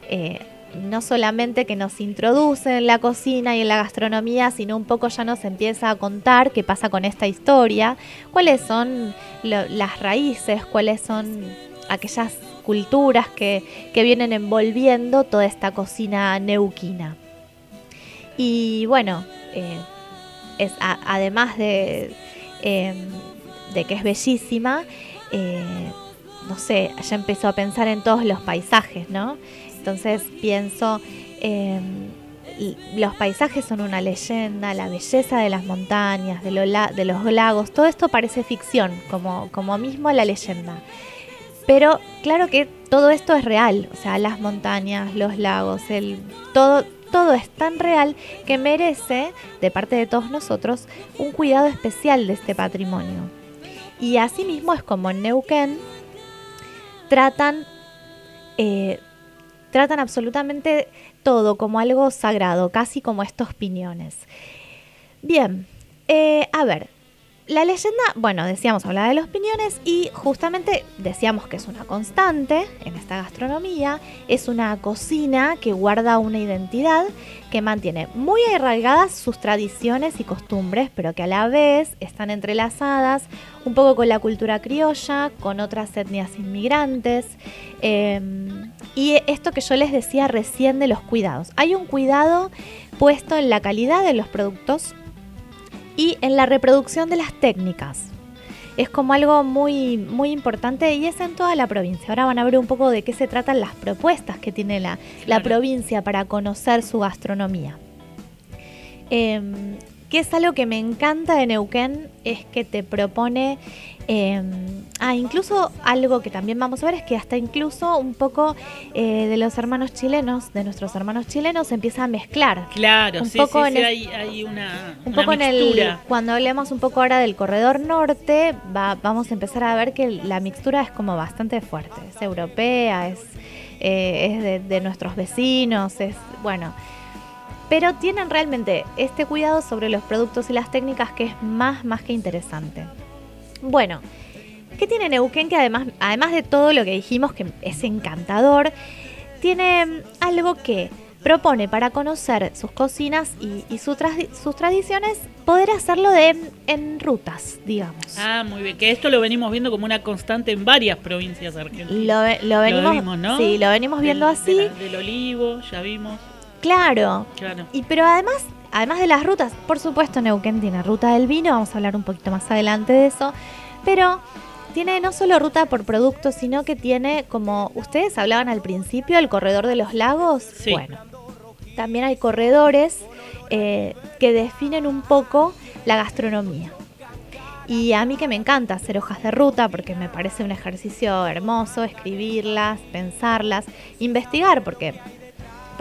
eh, no solamente que nos introduce en la cocina y en la gastronomía, sino un poco ya nos empieza a contar qué pasa con esta historia, cuáles son las raíces, cuáles son aquellas culturas que, que vienen envolviendo toda esta cocina neuquina. Y bueno, eh, es además de, em, que es bellísima, eh, no sé, ya empezó a pensar en todos los paisajes, ¿no? Entonces pienso, em, los paisajes son una leyenda, la belleza de las montañas, de, de los lagos, todo esto parece ficción, como, como mismo la leyenda. Pero claro que todo esto es real, o sea, las montañas, los lagos, el, todo, todo es tan real que merece, de parte de todos nosotros, un cuidado especial de este patrimonio. Y asimismo es como en Neuquén tratan, eh, tratan absolutamente todo como algo sagrado, casi como estos piñones. Bien, eh, a ver, la leyenda, bueno, decíamos, hablaba de los piñones y justamente decíamos que es una constante en esta gastronomía, es una cocina que guarda una identidad, que mantiene muy arraigadas sus tradiciones y costumbres, pero que a la vez están entrelazadas un poco con la cultura criolla, con otras etnias inmigrantes. Em, y esto que yo les decía recién de los cuidados. Hay un cuidado puesto en la calidad de los productos y en la reproducción de las técnicas. Es como algo muy, muy importante y es en toda la provincia. Ahora van a ver un poco de qué se tratan las propuestas que tiene la, la provincia para conocer su gastronomía. Em, que es algo que me encanta de Neuquén, es que te propone, em, ah, incluso algo que también vamos a ver es que hasta incluso un poco eh, de los hermanos chilenos, de nuestros hermanos chilenos, se empieza a mezclar. Claro, Un sí, poco sí, en sí, el- hay, hay una, Un una poco en el, mixtura. cuando hablemos un poco ahora del corredor norte, va- vamos a empezar a ver que la mixtura es como bastante fuerte, es europea, es, eh, es de, de nuestros vecinos, es bueno. Pero tienen realmente este cuidado sobre los productos y las técnicas que es más, más que interesante. Bueno, ¿qué tiene Neuquén que además, además de todo lo que dijimos que es encantador, tiene mm, algo que propone para conocer sus cocinas y, y su tradi- sus tradiciones, poder hacerlo de, en rutas, digamos. Ah, muy bien. Que esto lo venimos viendo como una constante en varias provincias argentinas. Lo, lo venimos, vimos, ¿no? sí, lo venimos viendo Del- así, de la- del olivo, ya vimos. Claro. Claro. Y pero además, además de las rutas, por supuesto Neuquén tiene ruta del vino, vamos a hablar un poquito más adelante de eso, pero tiene no solo ruta por producto, sino que tiene, como ustedes hablaban al principio, el corredor de los lagos. Sí. Bueno, también hay corredores eh, que definen un poco la gastronomía. Y a mí que me encanta hacer hojas de ruta porque me parece un ejercicio hermoso, escribirlas, pensarlas, investigar, porque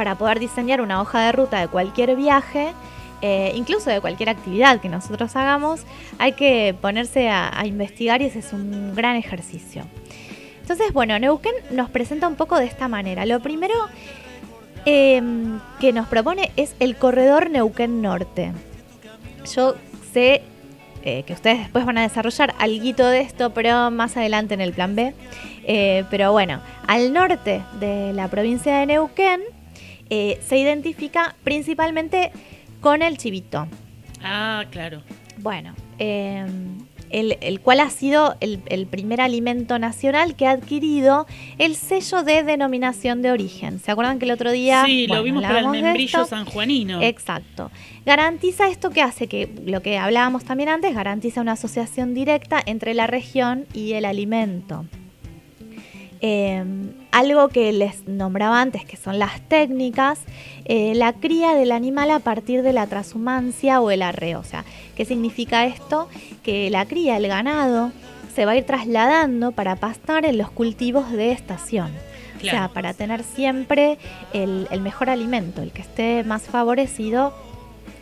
para poder diseñar una hoja de ruta de cualquier viaje, eh, incluso de cualquier actividad que nosotros hagamos, hay que ponerse a, investigar y ese es un gran ejercicio. Entonces, bueno, Neuquén nos presenta un poco de esta manera. Lo primero eh, que nos propone es el corredor Neuquén Norte. Yo sé eh, que ustedes después van a desarrollar algo de esto, pero más adelante en el plan B. Eh, pero bueno, al norte de la provincia de Neuquén eh, se identifica principalmente con el chivito. Ah, claro. Bueno, eh, el, el cual ha sido el, el primer alimento nacional que ha adquirido el sello de denominación de origen. ¿Se acuerdan que el otro día... sí, bueno, lo vimos para el membrillo sanjuanino. Exacto. Garantiza esto que hace que lo que hablábamos también antes, garantiza una asociación directa entre la región y el alimento. Eh, algo que les nombraba antes, que son las técnicas, eh, la cría del animal a partir de la transhumancia o el arreo. O sea, ¿qué significa esto? Que la cría, el ganado, se va a ir trasladando para pastar en los cultivos de estación. O sea, para tener siempre el, el mejor alimento, el que esté más favorecido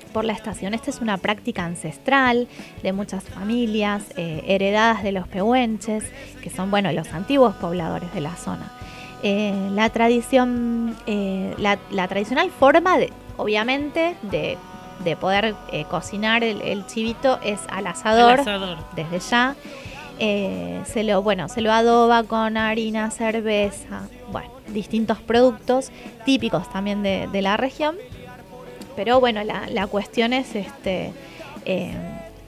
por la estación. Esta es una práctica ancestral de muchas familias, eh, heredadas de los pehuenches, que son bueno, los antiguos pobladores de la zona. Eh, la tradición, eh, la, la tradicional forma, de, obviamente, de, de poder cocinar el, el chivito es al asador asador. desde ya. Se lo, bueno, se lo adoba con harina, cerveza, bueno, distintos productos típicos también de, de la región. Pero bueno, la, la cuestión es este eh,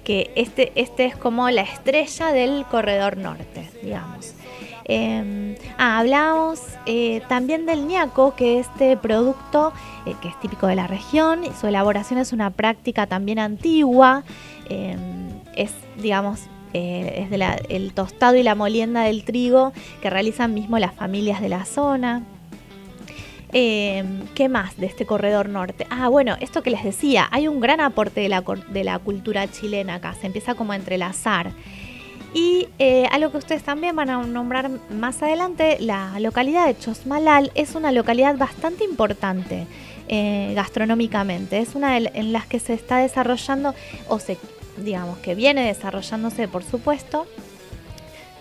que este, este es como la estrella del corredor norte, digamos. Eh, ah, hablamos eh, también del ñaco, que este producto eh, que es típico de la región, su elaboración es una práctica también antigua, eh, es, digamos, es de la- el tostado y la molienda del trigo que realizan mismo las familias de la zona. Eh, ¿Qué más de este corredor norte? Ah, bueno, esto que les decía, hay un gran aporte de la, cultura chilena acá, se empieza como a entrelazar. Y eh, algo que ustedes también van a nombrar más adelante, la localidad de Chosmalal es una localidad bastante importante eh, gastronómicamente. Es una en las que se está desarrollando, o se, digamos que viene desarrollándose, por supuesto,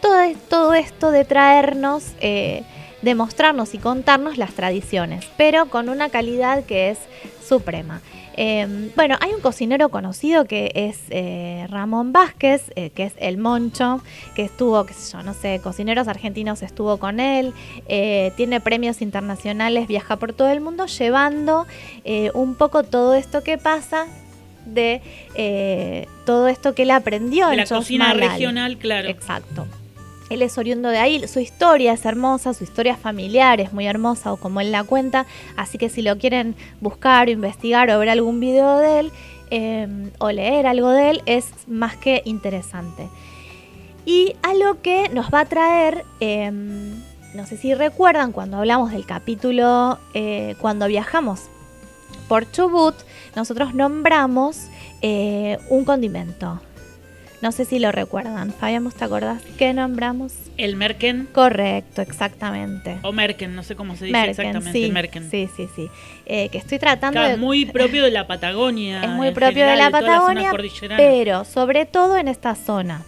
todo, es- todo esto de traernos, eh, de mostrarnos y contarnos las tradiciones, pero con una calidad que es suprema. Eh, bueno, hay un cocinero conocido que es eh, Ramón Vázquez, eh, que es el Moncho, que estuvo, qué sé yo, no sé, cocineros argentinos estuvo con él, eh, tiene premios internacionales, viaja por todo el mundo llevando un poco todo esto que pasa de todo esto que él aprendió De en la cocina regional, claro. Exacto. Él es oriundo de ahí, su historia es hermosa, su historia familiar es muy hermosa o como él la cuenta, así que si lo quieren buscar o investigar o ver algún video de él, eh, o leer algo de él es más que interesante. Y algo que nos va a traer, eh, no sé si recuerdan cuando hablamos del capítulo eh, cuando viajamos por Chubut, nosotros nombramos eh, un condimento. No sé si lo recuerdan. Fabián, ¿te acordás qué nombramos? El Merken Correcto, exactamente. o Merken, no sé cómo se dice Merken, exactamente. sí, Merken. sí, sí, sí. Eh, que estoy tratando Claro, de... muy propio de la Patagonia. es muy propio de la Patagonia, pero sobre todo en esta zona.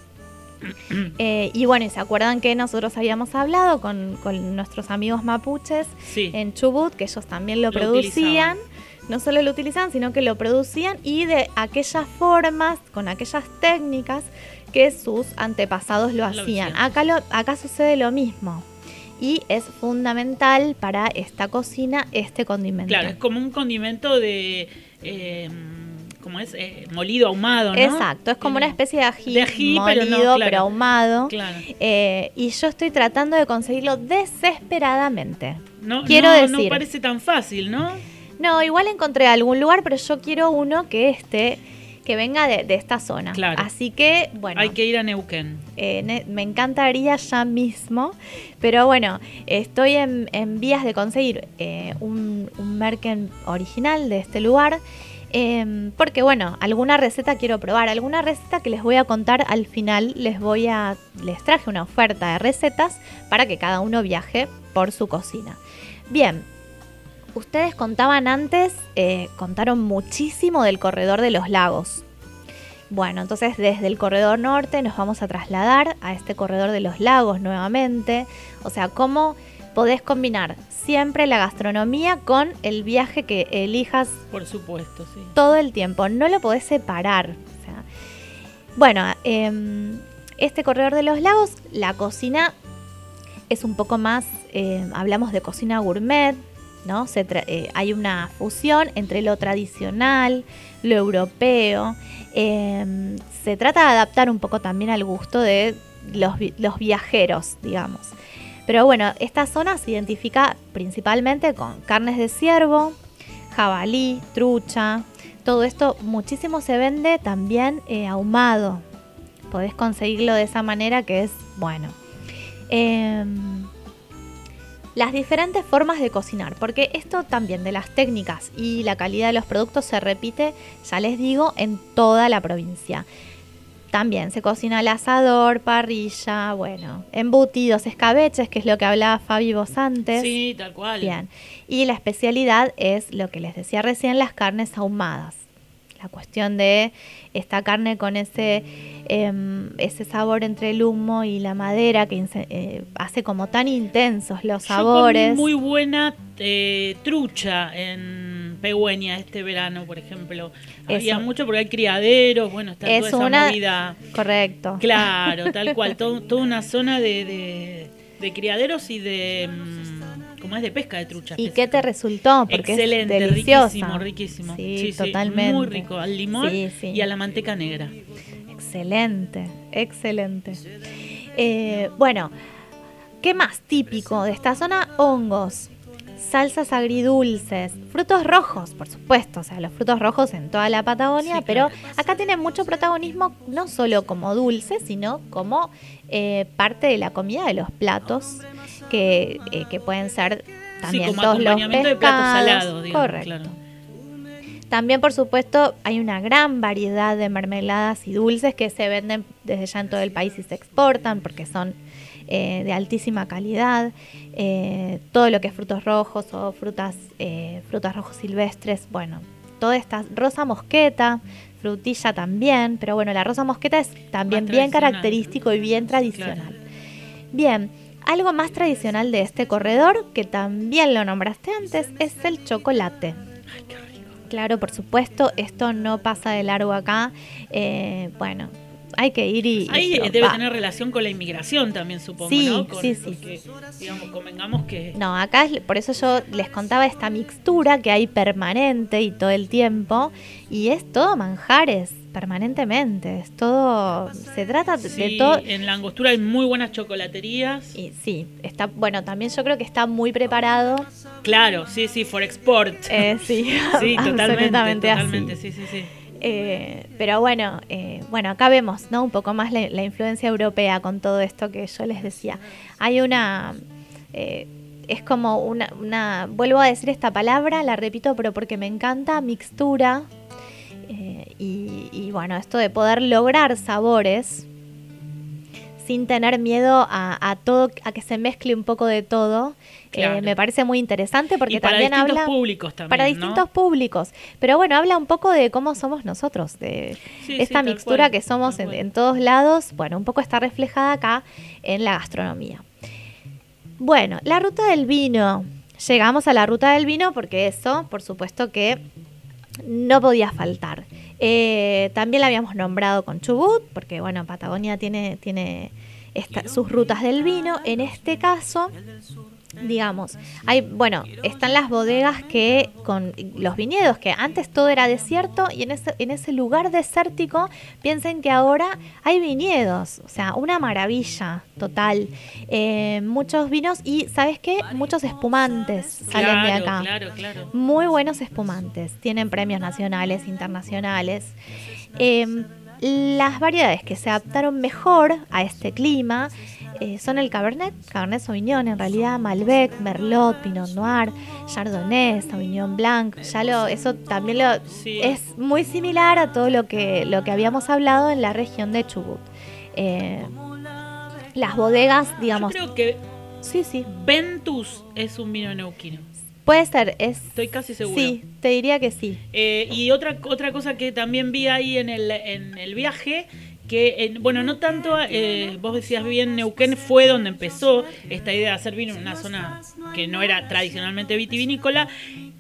Eh, y bueno, se acuerdan que nosotros habíamos hablado con, con nuestros amigos mapuches Sí, en Chubut, que ellos también lo, Lo producían. No solo lo utilizaban, sino que lo producían y de aquellas formas, con aquellas técnicas que sus antepasados lo, hacían. Acá, lo, acá sucede lo mismo. Y es fundamental para esta cocina este condimento. claro, es como un condimento de. Eh, ¿Cómo es? Eh, molido ahumado, ¿no? Exacto, es como una especie de ají, De ají, pero no, molido, claro. ahumado. Claro. Eh, y yo estoy tratando de conseguirlo desesperadamente. No, Quiero no, decir- no parece tan fácil, ¿no? No, igual encontré algún lugar, pero yo quiero uno que esté, que venga de, de esta zona. Claro. Así que, bueno, Hay que ir a Neuquén. eh, ne- me encantaría ya mismo, pero bueno, estoy en, en vías de conseguir eh, un, un Merken original de este lugar. em, porque bueno, alguna receta quiero probar, alguna receta que les voy a contar al final, les voy a, les traje una oferta de recetas para que cada uno viaje por su cocina. Bien, ustedes contaban antes, eh, contaron muchísimo del corredor de los lagos. Bueno, entonces desde el corredor norte nos vamos a trasladar a este corredor de los lagos nuevamente. O sea, cómo podés combinar siempre la gastronomía con el viaje que elijas Por supuesto, sí. todo el tiempo. No lo podés separar. O sea, bueno, em, este corredor de los lagos, la cocina es un poco más, eh, hablamos de cocina gourmet, ¿no? Se eh, hay una fusión entre lo tradicional, lo europeo. em, se trata de adaptar un poco también al gusto de los viajeros, digamos. Pero bueno, esta zona se identifica principalmente con carnes de ciervo, jabalí, trucha. Todo esto muchísimo se vende también eh, ahumado. Podés conseguirlo de esa manera que es bueno. Em, las diferentes formas de cocinar, porque esto también de las técnicas y la calidad de los productos se repite, ya les digo, en toda la provincia. También se cocina al asador, parrilla, bueno, embutidos, escabeches, que es lo que hablaba Fabi vos antes. Sí, tal cual. Bien. Y la especialidad es lo que les decía recién, las carnes ahumadas. La cuestión de esta carne con ese, em, ese sabor entre el humo y la madera que eh, hace como tan intensos los Yo sabores. comí muy buena eh, trucha en Pegüeña este verano, por ejemplo. Había Eso. mucho porque hay criaderos, bueno, está Es toda esa una- movida. Correcto. Claro, tal cual, todo- toda una zona de, de, de criaderos y de... mm, ¿Cómo es? De pesca de trucha. ¿Y qué te resultó? Porque Excelente, es deliciosa. riquísimo, riquísimo. Sí, totalmente. muy rico, al limón Sí, y a la manteca negra. Excelente, excelente. Eh, bueno, ¿qué más típico de esta zona? Hongos, salsas agridulces, frutos rojos, por supuesto, o sea, los frutos rojos en toda la Patagonia, Sí, pero acá tienen mucho protagonismo no solo como dulce, sino como eh, parte de la comida de los platos que, eh, que pueden ser también como todos los de pescados. digamos, Correcto. claro. También, por supuesto, hay una gran variedad de mermeladas y dulces que se venden desde ya en todo el país y se exportan porque son eh, de altísima calidad. Eh, todo lo que es frutos rojos o frutas, eh, frutas rojos silvestres, bueno, toda esta rosa mosqueta, frutilla también, pero bueno, la rosa mosqueta es también bien característico y bien tradicional. Bien, algo más tradicional de este corredor, que también lo nombraste antes, es el chocolate. Claro, por supuesto, esto no pasa de largo acá. Eh, bueno, hay que ir y... Ahí debe tener relación con la inmigración también, supongo, Sí, ¿no? Con- sí, sí. Porque, digamos, convengamos que... No, acá es- por eso yo les contaba esta mixtura que hay permanente y todo el tiempo. Y es todo manjares, permanentemente. Es todo... Se trata de todo... en la angostura hay muy buenas chocolaterías. Y sí, está, bueno, también yo creo que está muy preparado. Claro, sí, sí, for export. Eh, sí, sí, totalmente, así. totalmente, sí, sí, sí. Eh, pero bueno, eh, bueno, acá vemos ¿no? un poco más la, la influencia europea con todo esto que yo les decía. Hay una... eh, es como una, una, vuelvo a decir esta palabra, la repito, pero porque me encanta, mixtura. Y, y bueno, esto de poder lograr sabores sin tener miedo a, a todo, a que se mezcle un poco de todo, eh, me parece muy interesante porque y para también distintos habla públicos también, para ¿no? distintos públicos. Pero bueno, habla un poco de cómo somos nosotros, de Sí, esta mixtura cual, que somos en todos lados. Bueno, un poco está reflejada acá en la gastronomía. Bueno, la ruta del vino. Llegamos a la ruta del vino porque eso, por supuesto que no podía faltar. Eh, también la habíamos nombrado con Chubut, porque bueno, Patagonia tiene, tiene esta- sus rutas del vino. En este caso, digamos, hay, bueno, están las bodegas que con los viñedos, que antes todo era desierto y en ese, en ese lugar desértico piensen que ahora hay viñedos, o sea, una maravilla total. Eh, muchos vinos y, ¿sabes qué? Muchos espumantes salen de acá. Claro, claro. Muy buenos espumantes, tienen premios nacionales, internacionales. Eh, las variedades que se adaptaron mejor a este clima eh, son el Cabernet, Cabernet Sauvignon, en realidad Malbec, Merlot, Pinot Noir, Chardonnay, Sauvignon Blanc. Ya lo, eso también lo, Sí. es muy similar a todo lo que, lo que habíamos hablado en la región de Chubut. Eh, las bodegas, digamos, Yo creo que sí, sí, Ventus es un vino neuquino. puede ser, es, Estoy casi seguro. sí, te diría que sí. Eh, y otra, otra cosa que también vi ahí en el, en el viaje, que, en- bueno, no tanto, eh, vos decías bien, Neuquén fue donde empezó esta idea de hacer vino en una zona que no era tradicionalmente vitivinícola.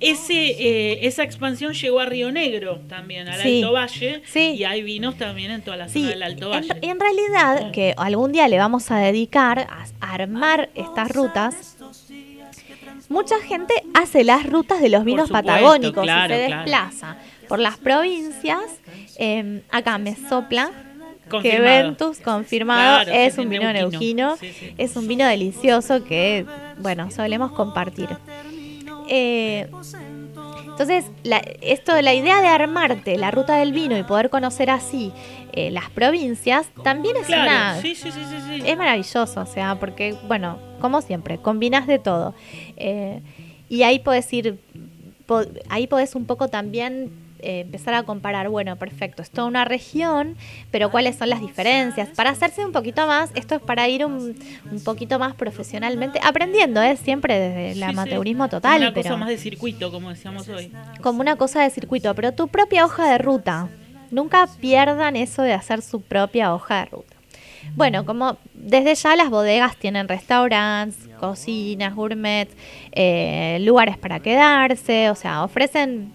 Ese, eh, esa expansión llegó a Río Negro también, al Sí. Alto Valle, Sí. y hay vinos también en toda la Sí, zona del Alto en, Valle. en realidad, que algún día le vamos a dedicar a, a armar estas rutas, mucha gente hace las rutas de los vinos supuesto, patagónicos claro, y se claro. desplaza por las provincias. Eh, acá me sopla que Confirmado. Ventus, confirmado, Claro, es un vino neuquino. neuquino, Sí, sí. es un vino delicioso que, bueno, solemos compartir. Eh, entonces, la, esto, la idea de armarte la ruta del vino y poder conocer así eh, las provincias, también es Claro, una... sí, sí, sí, sí, sí. Es maravilloso, o sea, porque, bueno, como siempre, combinas de todo. Eh, y ahí podés ir, po- ahí podés un poco también eh, empezar a comparar, bueno, perfecto, es toda una región, pero cuáles son las diferencias. Para hacerse un poquito más, esto es para ir un, un poquito más profesionalmente, aprendiendo, ¿eh? Siempre desde el Sí, sí. amateurismo Como total, Una pero cosa más de circuito, como decíamos hoy. como una cosa de circuito, pero tu propia hoja de ruta. Nunca pierdan eso de hacer su propia hoja de ruta. Bueno, como desde ya las bodegas tienen restaurantes, cocinas, gourmet, eh, lugares para quedarse, o sea, ofrecen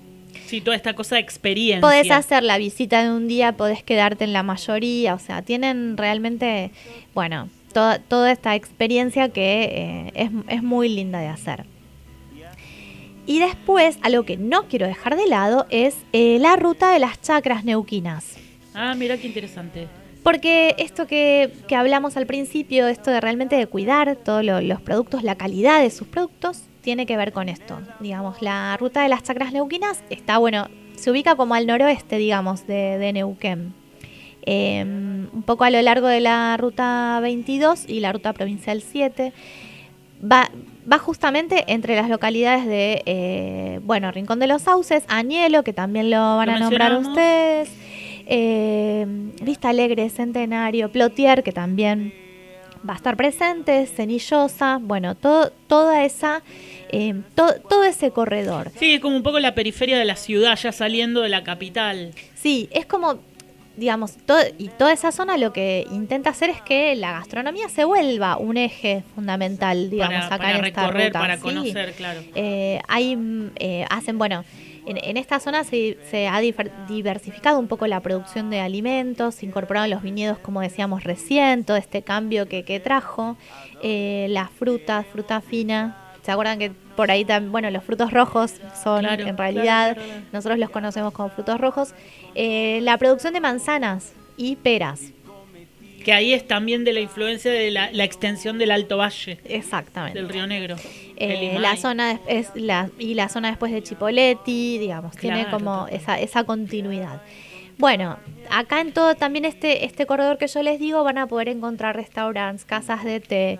Sí, toda esta cosa de experiencia. Podés hacer la visita de un día, podés quedarte en la mayoría, o sea, tienen realmente, bueno, toda, toda esta experiencia que eh, es, es muy linda de hacer. Y después, algo que no quiero dejar de lado es eh, la ruta de las chacras neuquinas. Ah, mira qué interesante. Porque esto que, que hablamos al principio, esto de realmente de cuidar todos lo- los productos, la calidad de sus productos, tiene que ver con esto. Digamos, la ruta de las chacras neuquinas está, bueno, se ubica como al noroeste, digamos, de, de Neuquén. Eh, un poco a lo largo de la ruta 22 y la ruta provincial 7. Va, va justamente entre las localidades de, eh, bueno, Rincón de los Sauces, Añelo, que también lo van Lo a nombrar ustedes, eh, Vista Alegre, Centenario, Plotier, que también va a estar presente, Cenillosa, bueno, todo, toda esa, eh, to- todo ese corredor. Sí, es como un poco la periferia de la ciudad, ya saliendo de la capital. Sí, es como, digamos, to- y toda esa zona lo que intenta hacer es que la gastronomía se vuelva un eje fundamental, digamos, para acá para en esta recorrer, ruta. para sí. conocer, claro. Eh, hay, eh, hacen, bueno, en, en esta zona se, se ha diversificado un poco la producción de alimentos, se incorporaron los viñedos, como decíamos recién, todo este cambio que, que trajo, eh, las frutas, fruta fina. ¿Se acuerdan que por ahí también, bueno, los frutos rojos son Claro, en realidad, claro, claro. nosotros los conocemos como frutos rojos, eh, la producción de manzanas y peras. Que ahí es también de la influencia de la, la extensión del Alto Valle, Exactamente. del Río Negro. Eh, la zona es la y la zona después de Chipoletti, digamos, tiene como esa, esa continuidad. Bueno, acá en todo también este, este corredor que yo les digo van a poder encontrar restaurantes, casas de té.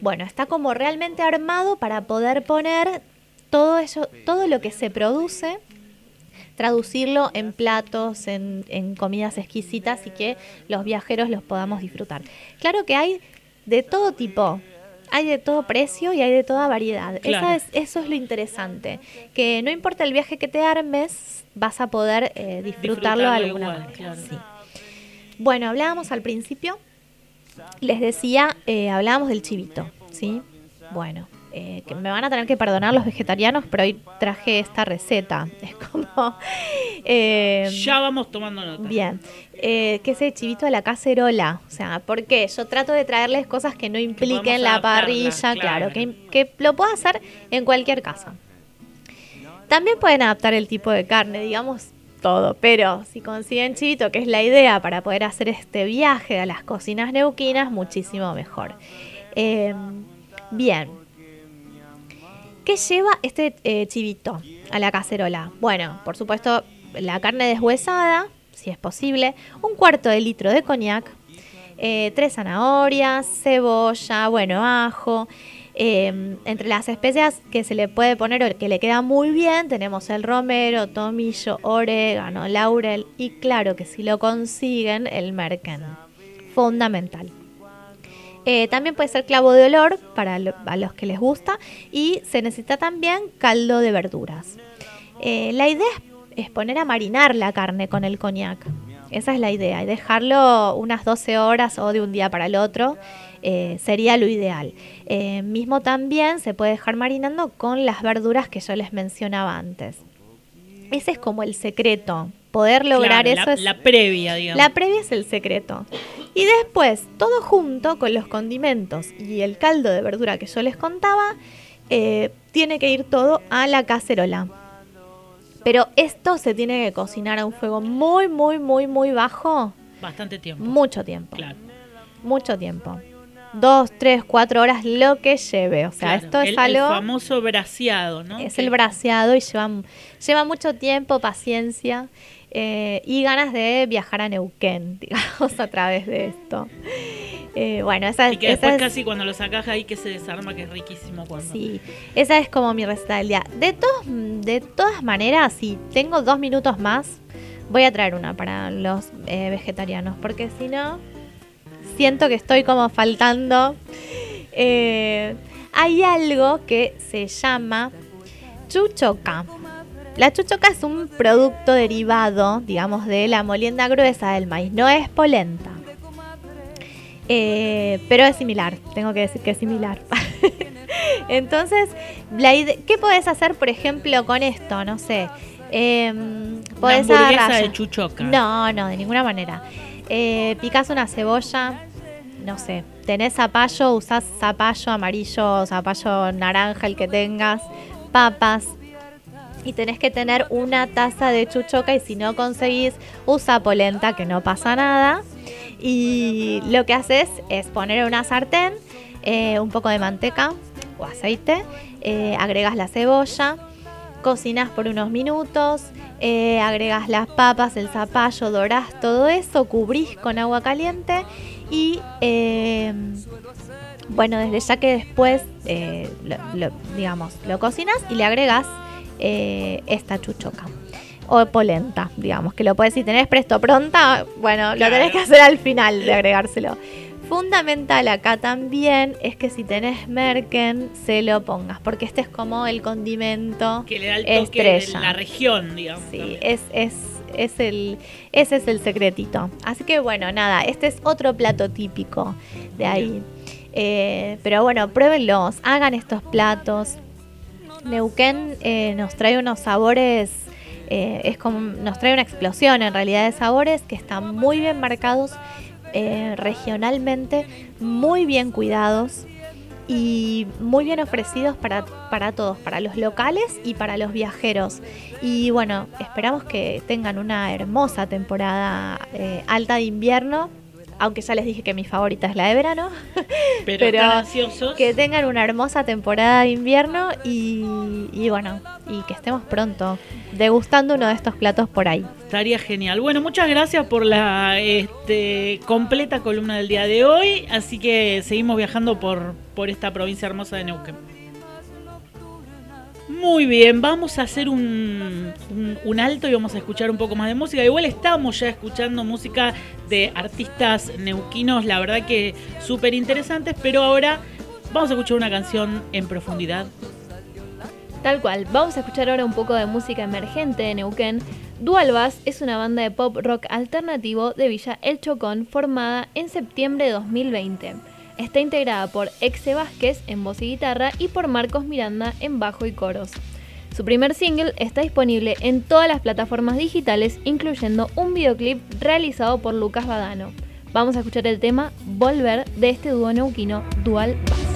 Bueno, está como realmente armado para poder poner todo eso, todo lo que se produce, traducirlo en platos, en, en comidas exquisitas y que los viajeros los podamos disfrutar. Claro que hay de todo tipo, hay de todo precio y hay de toda variedad. Claro. Esa es, eso es lo interesante. Que no importa el viaje que te armes, vas a poder eh, disfrutarlo, de alguna igual, manera. claro. sí. Bueno, hablábamos al principio, les decía, eh, hablábamos del chivito, ¿sí? Bueno, eh, que me van a tener que perdonar los vegetarianos, pero hoy traje esta receta. Es como... eh, Ya vamos tomando nota. Bien, eh, que es el chivito de la cacerola. O sea, ¿por qué? Yo trato de traerles cosas que no impliquen la parrilla, claro, claro. que, que lo puedo hacer en cualquier casa. También pueden adaptar el tipo de carne, digamos todo, pero si consiguen chivito, que es la idea para poder hacer este viaje a las cocinas neuquinas, muchísimo mejor. Eh, bien, ¿Qué lleva este eh, chivito a la cacerola? Bueno, por supuesto, la carne deshuesada, si es posible, un cuarto de litro de coñac, eh, tres zanahorias, cebolla, bueno, ajo. Eh, entre las especias que se le puede poner o que le queda muy bien, tenemos el romero, tomillo, orégano, laurel y claro que si lo consiguen, el merken. Fundamental. Eh, también puede ser clavo de olor para a los que les gusta y se necesita también caldo de verduras. Eh, la idea es, poner a marinar la carne con el coñac. Esa es la idea y dejarlo unas 12 horas o de un día para el otro eh, sería lo ideal. Mismo también se puede dejar marinando con las verduras que yo les mencionaba antes. Ese es como el secreto. Poder lograr Claro, eso la, es la previa, digamos. la previa es el secreto. Y después, todo junto con los condimentos y el caldo de verdura que yo les contaba, eh, tiene que ir todo a la cacerola. Pero esto se tiene que cocinar a un fuego muy, muy, muy, muy bajo, Bastante tiempo. mucho tiempo. Claro. Mucho tiempo. Dos, tres, cuatro horas, lo que lleve. O sea, claro. esto es el, algo... El famoso braseado, ¿no? Es el braseado y lleva, lleva mucho tiempo, paciencia eh, y ganas de viajar a Neuquén, digamos, a través de esto. Eh, bueno, esa, Y que esa después es, casi cuando lo sacas ahí que se desarma, que es riquísimo cuando. sí, esa es como mi receta del día. De, todos, de todas maneras, si tengo dos minutos más, voy a traer una para los eh, vegetarianos, porque si no, siento que estoy como faltando. Eh, hay algo que se llama chuchoca. La chuchoca es un producto derivado, digamos, de la molienda gruesa del maíz. No es polenta. Eh, pero es similar, tengo que decir que es similar. Entonces, la ¿qué podés hacer, por ejemplo, con esto? No sé. Una podés hamburguesa agarrar- de chuchoca. No, no, de ninguna manera. Eh, picás una cebolla, no sé. Tenés zapallo, usás zapallo amarillo, zapallo naranja, el que tengas, papas. Y tenés que tener una taza de chuchoca y si no conseguís, usa polenta, que no pasa nada. Y lo que haces es poner en una sartén eh, un poco de manteca o aceite, eh, agregas la cebolla, cocinas por unos minutos, eh, agregas las papas, el zapallo, dorás todo eso, cubrís con agua caliente y bueno, desde ya que después, digamos, lo cocinas y le agregas eh, esta chuchoca. O polenta, digamos, que lo puedes, si tenés presto pronta, bueno, lo tenés que hacer al final de agregárselo. Fundamental acá también es que si tenés merken, se lo pongas, porque este es como el condimento Que le da el toque de la región, digamos. Sí, es, es, es el, ese es el secretito. Así que bueno, nada, este es otro plato típico de ahí. Eh, pero bueno, pruébenlos, hagan estos platos. Neuquén eh, nos trae unos sabores, eh, es como, nos trae una explosión en realidad de sabores que están muy bien marcados eh, regionalmente, muy bien cuidados y muy bien ofrecidos para, para todos, para los locales y para los viajeros. Y bueno, esperamos que tengan una hermosa temporada eh, alta de invierno aunque ya les dije que mi favorita es la de verano. Pero, están ansiosos. que tengan una hermosa temporada de invierno y, y bueno, y que estemos pronto degustando uno de estos platos por ahí. Estaría genial. Bueno, muchas gracias por la este, completa columna del día de hoy. Así que seguimos viajando por, por esta provincia hermosa de Neuquén. Muy bien, vamos a hacer un, un- alto y vamos a escuchar un poco más de música. Igual estamos ya escuchando música de artistas neuquinos, la verdad que súper interesantes, pero ahora vamos a escuchar una canción en profundidad. Tal cual, vamos a escuchar ahora un poco de música emergente de Neuquén. Dualbas es una banda de pop rock alternativo de Villa El Chocón formada en septiembre de 2020. Está integrada por Exe Vázquez en voz y guitarra y por Marcos Miranda en bajo y coros. Su primer single está disponible en todas las plataformas digitales, incluyendo un videoclip realizado por Lucas Badano. Vamos a escuchar el tema Volver de este dúo neuquino Dual Bass.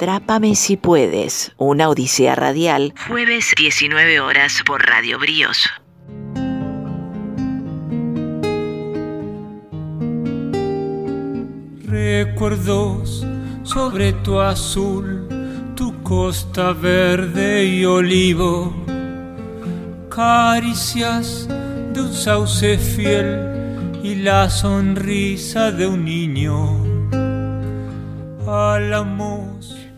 Atrápame si puedes, una odisea radial, jueves 19 horas por Radio Bríos. Recuerdos sobre tu azul, tu costa verde y olivo, caricias de un sauce fiel y la sonrisa de un niño. Álamos.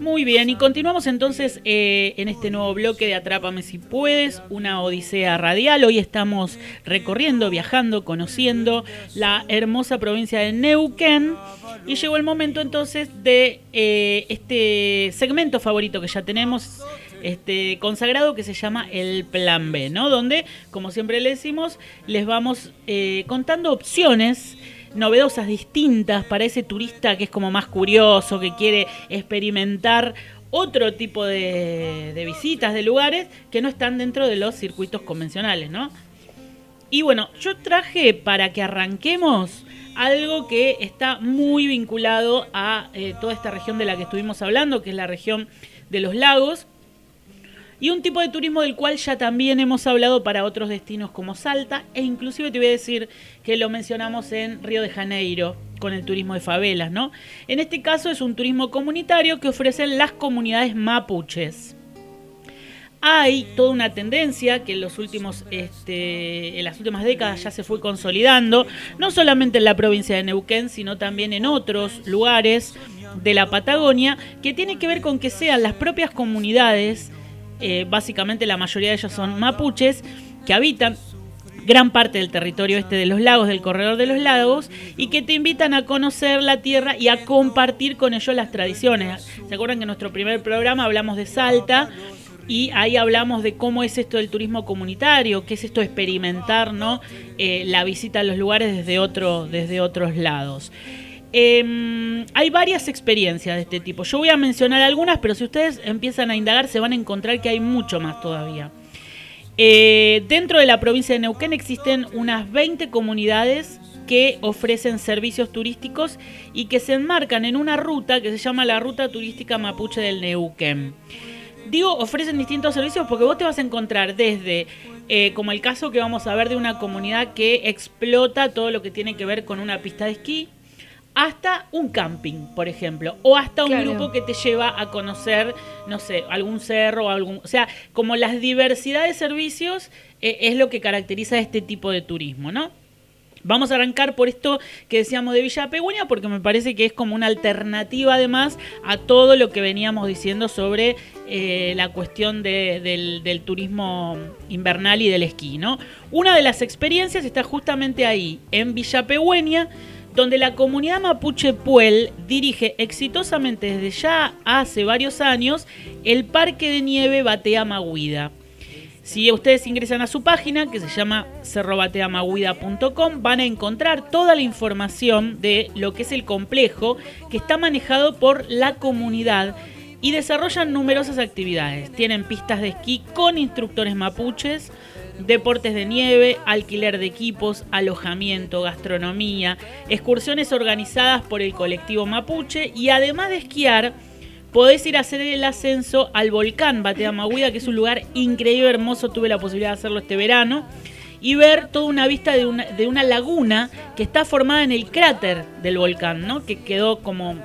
Muy bien, y continuamos entonces eh, en este nuevo bloque de Atrápame si puedes, una odisea radial. Hoy estamos recorriendo, viajando, conociendo la hermosa provincia de Neuquén. Y llegó el momento entonces de eh, este segmento favorito que ya tenemos este consagrado que se llama el Plan B, ¿no? Donde, como siempre le decimos, les vamos eh, contando opciones novedosas, distintas para ese turista que es como más curioso, que quiere experimentar otro tipo de, de visitas, de lugares que no están dentro de los circuitos convencionales, ¿no? Y bueno, yo traje para que arranquemos algo que está muy vinculado a eh, toda esta región de la que estuvimos hablando, que es la región de los lagos, y un tipo de turismo del cual ya también hemos hablado para otros destinos como Salta, e inclusive te voy a decir que lo mencionamos en Río de Janeiro con el turismo de favelas, ¿no? En este caso es un turismo comunitario que ofrecen las comunidades mapuches hay toda una tendencia que en los últimos este, en las últimas décadas ya se fue consolidando no solamente en la provincia de Neuquén sino también en otros lugares de la Patagonia que tiene que ver con que sean las propias comunidades eh, básicamente la mayoría de ellos son mapuches que habitan gran parte del territorio este de los lagos, del corredor de los lagos, y que te invitan a conocer la tierra y a compartir con ellos las tradiciones. ¿Se acuerdan que en nuestro primer programa hablamos de Salta? Y ahí hablamos de cómo es esto del turismo comunitario, qué es esto de experimentar. Eh, la visita a los lugares desde, desde otros lados. Eh, hay varias experiencias de este tipo. Yo voy a mencionar algunas, pero si ustedes empiezan a indagar se van a encontrar que hay mucho más todavía. Eh, dentro de la provincia de Neuquén existen unas 20 comunidades que ofrecen servicios turísticos y que se enmarcan en una ruta que se llama la Ruta Turística Mapuche del Neuquén. Digo, ofrecen distintos servicios porque vos te vas a encontrar desde, eh, como el caso que vamos a ver de una comunidad que explota todo lo que tiene que ver con una pista de esquí, hasta un camping, por ejemplo, o hasta un Claro. grupo que te lleva a conocer, no sé, algún cerro o algún, o sea, como las diversidad de servicios eh, es lo que caracteriza este tipo de turismo, ¿no? Vamos a arrancar por esto que decíamos de Villa Pegüeña, porque me parece que es como una alternativa además a todo lo que veníamos diciendo sobre eh, la cuestión de- del, del turismo invernal y del esquí, ¿no? Una de las experiencias está justamente ahí, en Villa donde la comunidad mapuche Puel dirige exitosamente desde ya hace varios años el Parque de Nieve Batea Maguida. Si ustedes ingresan a su página, que se llama cerrobateamaguida.com, van a encontrar toda la información de lo que es el complejo que está manejado por la comunidad y desarrollan numerosas actividades. Tienen pistas de esquí con instructores mapuches, deportes de nieve, alquiler de equipos, alojamiento, gastronomía, excursiones organizadas por el colectivo mapuche y además de esquiar, podés ir a hacer el ascenso al volcán Bateamahuida, que es un lugar increíble, hermoso. Tuve la posibilidad de hacerlo este verano. Y ver toda una vista de una, de una laguna que está formada en el cráter del volcán, ¿no? Que quedó como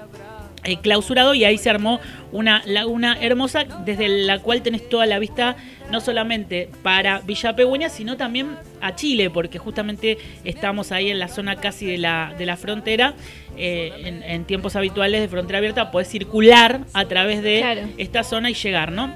eh, clausurado y ahí se armó una laguna hermosa desde la cual tenés toda la vista no solamente para Villa Pegüeña sino también a Chile porque justamente estamos ahí en la zona casi de la, de la frontera eh, en, en tiempos habituales de frontera abierta podés circular a través de Claro. esta zona y llegar, ¿no?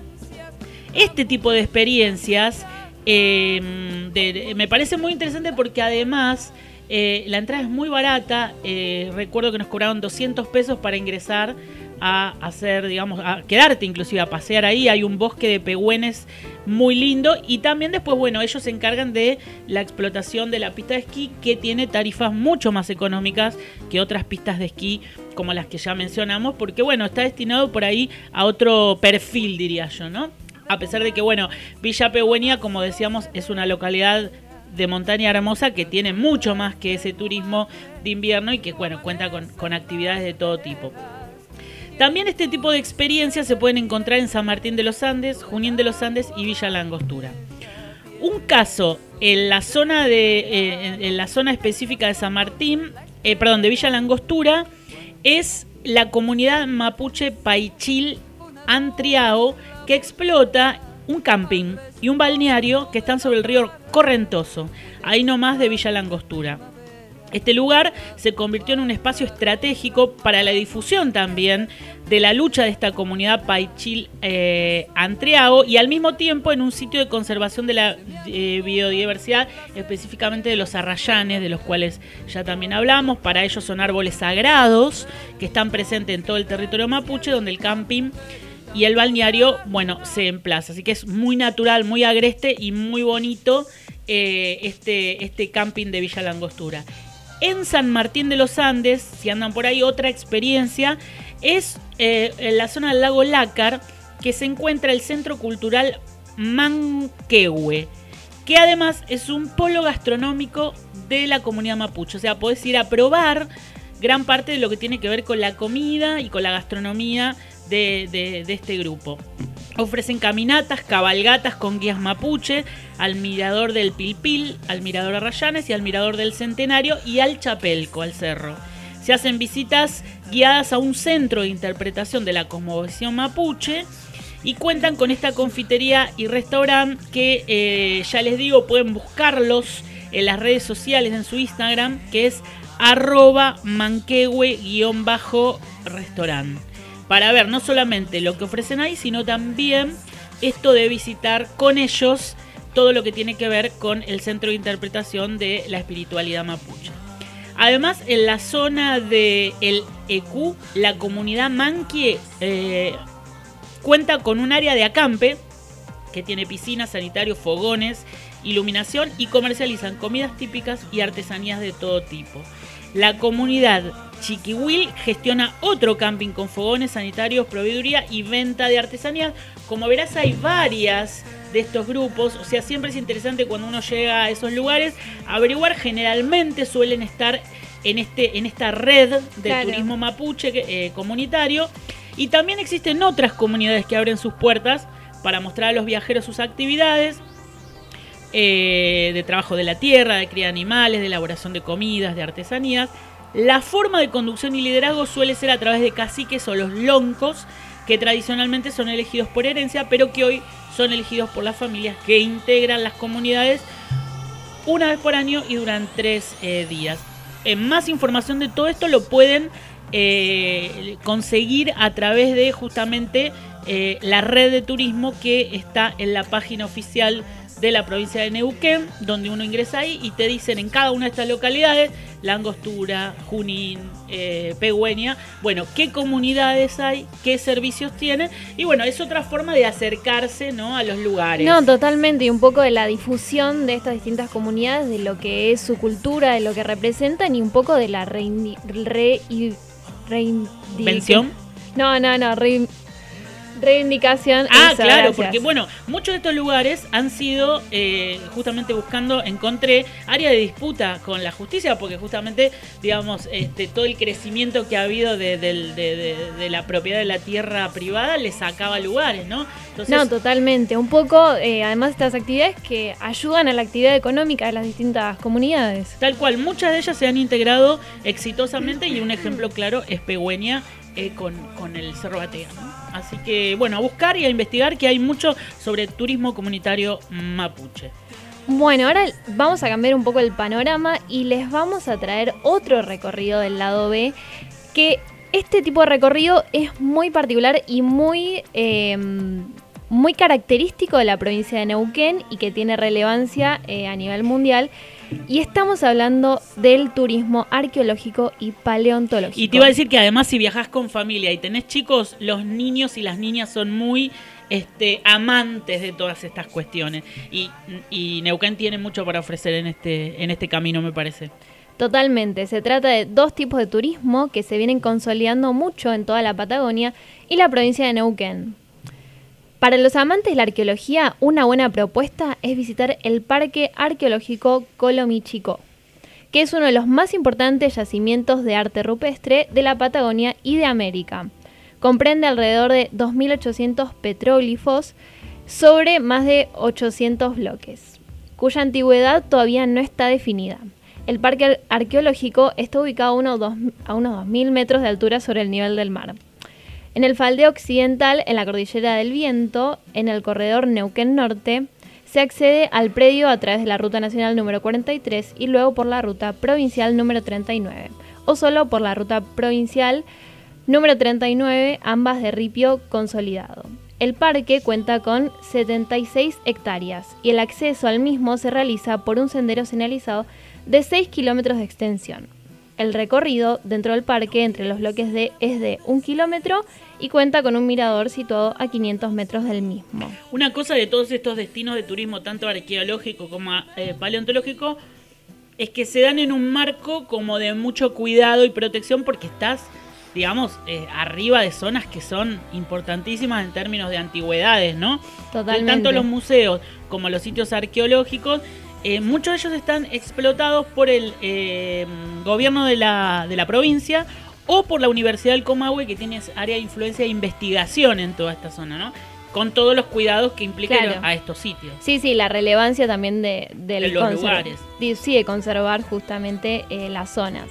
Este tipo de experiencias eh, de- me parece muy interesante porque además eh, la entrada es muy barata. eh, recuerdo que nos cobraron 200 pesos para ingresar a hacer, digamos, a quedarte inclusive a pasear ahí. Hay un bosque de pegüenes muy lindo y también después, bueno, ellos se encargan de la explotación de la pista de esquí que tiene tarifas mucho más económicas que otras pistas de esquí como las que ya mencionamos, porque bueno, está destinado por ahí a otro perfil, diría yo, ¿no? A pesar de que, bueno, Villa Pegüeña, como decíamos, es una localidad de montaña hermosa que tiene mucho más que ese turismo de invierno y que, bueno, cuenta con, con actividades de todo tipo. También este tipo de experiencias se pueden encontrar en San Martín de los Andes, Junín de los Andes y Villa Langostura. Un caso en la zona de eh, en- la zona específica de San Martín, eh, perdón, de Villa Langostura, es la comunidad mapuche Paichil Antriao que explota un camping y un balneario que están sobre el río Correntoso, ahí nomás de Villa Langostura. Este lugar se convirtió en un espacio estratégico para la difusión también de la lucha de esta comunidad Paichil eh, Antreago y al mismo tiempo en un sitio de conservación de la eh, biodiversidad, específicamente de los arrayanes, de los cuales ya también hablamos. Para ellos son árboles sagrados que están presentes en todo el territorio mapuche, donde el camping y el balneario, bueno, se emplaza. Así que es muy natural, muy agreste y muy bonito eh, este, este camping de Villa Langostura. En San Martín de los Andes, si andan por ahí, otra experiencia es eh, en la zona del lago Lácar, que se encuentra el Centro Cultural Manquehue, que además es un polo gastronómico de la comunidad mapuche. O sea, podés ir a probar gran parte de lo que tiene que ver con la comida y con la gastronomía de, este grupo. Ofrecen caminatas, cabalgatas con guías mapuche, al mirador del Pilpil, al mirador de Rayanes y al mirador del Centenario y al Chapelco, al cerro. Se hacen visitas guiadas a un centro de interpretación de la cosmovisión mapuche y cuentan con esta confitería y restaurante que eh, ya les digo pueden buscarlos en las redes sociales en su Instagram que es arroba manquehue-restaurant para ver no solamente lo que ofrecen ahí sino también esto de visitar con ellos todo lo que tiene que ver con el centro de interpretación de la espiritualidad mapuche. Además, en la zona de el EQ, la comunidad Manquie eh, cuenta con un área de acampe que tiene piscinas, sanitarios, fogones, iluminación y comercializan comidas típicas y artesanías de todo tipo. La comunidad Chiquihuil gestiona otro camping con fogones sanitarios, proveeduría y venta de artesanías. Como verás, hay varias de estos grupos. O sea, siempre es interesante cuando uno llega a esos lugares averiguar. Generalmente suelen estar en, este, en esta red de Claro. turismo mapuche eh, comunitario. Y también existen otras comunidades que abren sus puertas para mostrar a los viajeros sus actividades eh, de trabajo de la tierra, de cría de animales, de elaboración de comidas, de artesanías. La forma de conducción y liderazgo suele ser a través de caciques o los loncos, que tradicionalmente son elegidos por herencia, pero que hoy son elegidos por las familias que integran las comunidades una vez por año y durante tres eh, días. Eh, más información de todo esto lo pueden eh, conseguir a través de justamente eh, la red de turismo que está en la página oficial de la provincia de Neuquén, donde uno ingresa ahí y te dicen en cada una de estas localidades, La Angostura, Junín, eh, Pegüeña, bueno, qué comunidades hay, qué servicios tienen, y bueno, es otra forma de acercarse ¿no? a los lugares. No, totalmente, y un poco de la difusión de estas distintas comunidades, de lo que es su cultura, de lo que representan y un poco de la reindi- re, y- reindi- ¿Vención? No, no, no, re- reivindicación. Ah, claro, gracias. porque bueno, muchos de estos lugares han sido eh, justamente buscando, encontré área de disputa con la justicia, porque justamente, digamos, este, todo el crecimiento que ha habido de, del- de- de- de la propiedad de la tierra privada le sacaba lugares, ¿no? Entonces, No, totalmente. Un poco, eh, además, estas actividades que ayudan a la actividad económica de las distintas comunidades. Tal cual, muchas de ellas se han integrado exitosamente y un ejemplo claro es Pegüeña eh, con, con el Cerro Batea. Así que, bueno, a buscar y a investigar que hay mucho sobre turismo comunitario mapuche. Bueno, ahora vamos a cambiar un poco el panorama y les vamos a traer otro recorrido del lado B, que este tipo de recorrido es muy particular y muy, eh, muy característico de la provincia de Neuquén y que tiene relevancia eh, a nivel mundial. Y estamos hablando del turismo arqueológico y paleontológico. Y te iba a decir que además si viajas con familia y tenés chicos, los niños y las niñas son muy este, amantes de todas estas cuestiones. Y, y Neuquén tiene mucho para ofrecer en este, en este camino, me parece. Totalmente, se trata de dos tipos de turismo que se vienen consolidando mucho en toda la Patagonia y la provincia de Neuquén. Para los amantes de la arqueología, una buena propuesta es visitar el Parque Arqueológico Colomichico, que es uno de los más importantes yacimientos de arte rupestre de la Patagonia y de América. Comprende alrededor de 2.800 petróglifos sobre más de 800 bloques, cuya antigüedad todavía no está definida. El parque ar- arqueológico está ubicado a unos 2.000 metros de altura sobre el nivel del mar. En el faldeo occidental, en la cordillera del viento, en el corredor Neuquén Norte, se accede al predio a través de la ruta nacional número 43 y luego por la ruta provincial número 39, o solo por la ruta provincial número 39, ambas de ripio consolidado. El parque cuenta con 76 hectáreas y el acceso al mismo se realiza por un sendero señalizado de 6 kilómetros de extensión. El recorrido dentro del parque entre los bloques de es de un kilómetro y cuenta con un mirador situado a 500 metros del mismo. Una cosa de todos estos destinos de turismo, tanto arqueológico como eh, paleontológico, es que se dan en un marco como de mucho cuidado y protección porque estás, digamos, eh, arriba de zonas que son importantísimas en términos de antigüedades, ¿no? Totalmente. Tanto los museos como los sitios arqueológicos, eh, muchos de ellos están explotados por el eh, gobierno de la, de la provincia o por la Universidad del Comahue, que tiene área de influencia e investigación en toda esta zona, ¿no? Con todos los cuidados que implican Claro. a estos sitios. Sí, sí, la relevancia también de, los lugares. Sí, de conservar justamente eh, las zonas.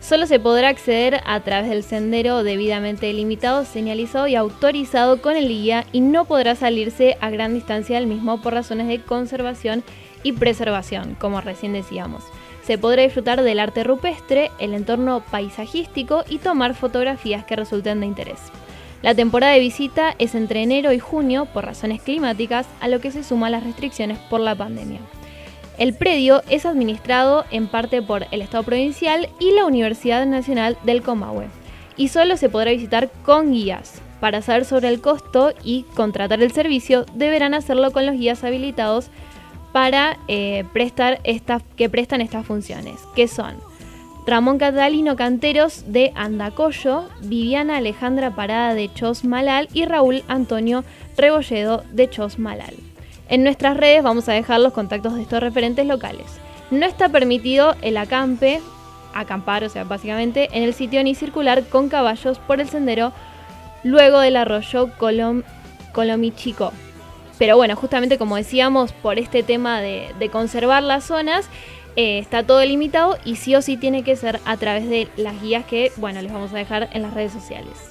Solo se podrá acceder a través del sendero debidamente delimitado, señalizado y autorizado con el guía y no podrá salirse a gran distancia del mismo por razones de conservación y preservación, como recién decíamos. Se podrá disfrutar del arte rupestre, el entorno paisajístico y tomar fotografías que resulten de interés. La temporada de visita es entre enero y junio por razones climáticas, a lo que se suman las restricciones por la pandemia. El predio es administrado en parte por el Estado provincial y la Universidad Nacional del Comahue, y solo se podrá visitar con guías. Para saber sobre el costo y contratar el servicio, deberán hacerlo con los guías habilitados para eh, prestar esta- que prestan estas funciones, que son Ramón Catalino Canteros de Andacollo, Viviana Alejandra Parada de Chosmalal y Raúl Antonio Rebolledo de Chosmalal. En nuestras redes vamos a dejar los contactos de estos referentes locales. No está permitido el acampe, acampar, o sea, básicamente, en el sitio ni circular con caballos por el sendero luego del arroyo Colom- Colomichico. Pero bueno, justamente como decíamos, por este tema de, conservar las zonas, eh, está todo limitado y sí o sí tiene que ser a través de las guías que, bueno, les vamos a dejar en las redes sociales.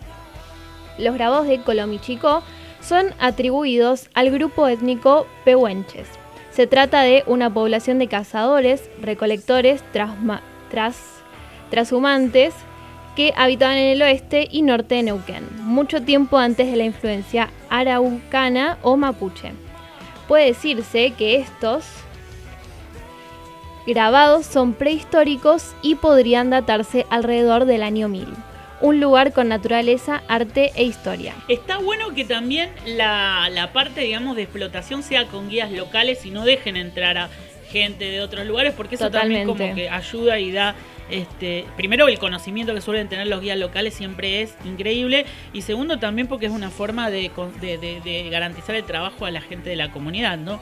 Los grabados de Colomichico son atribuidos al grupo étnico pehuenches. Se trata de una población de cazadores, recolectores, tras- trashumantes que habitaban en el oeste y norte de Neuquén, mucho tiempo antes de la influencia araucana o mapuche. Puede decirse que estos grabados son prehistóricos y podrían datarse alrededor del año 1000. Un lugar con naturaleza, arte e historia. Está bueno que también la, la parte, digamos, de explotación sea con guías locales y no dejen entrar a gente de otros lugares, porque eso también como que ayuda y da, este, primero el conocimiento que suelen tener los guías locales siempre es increíble, y segundo también porque es una forma de, de garantizar el trabajo a la gente de la comunidad, ¿no?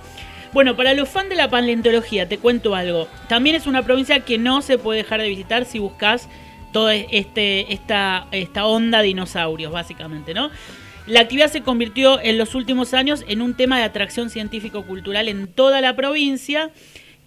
Bueno, para los fans de la paleontología, te cuento algo. También es una provincia que no se puede dejar de visitar si buscas toda este, esta, esta onda de dinosaurios, básicamente, ¿no? La actividad se convirtió en los últimos años en un tema de atracción científico-cultural en toda la provincia,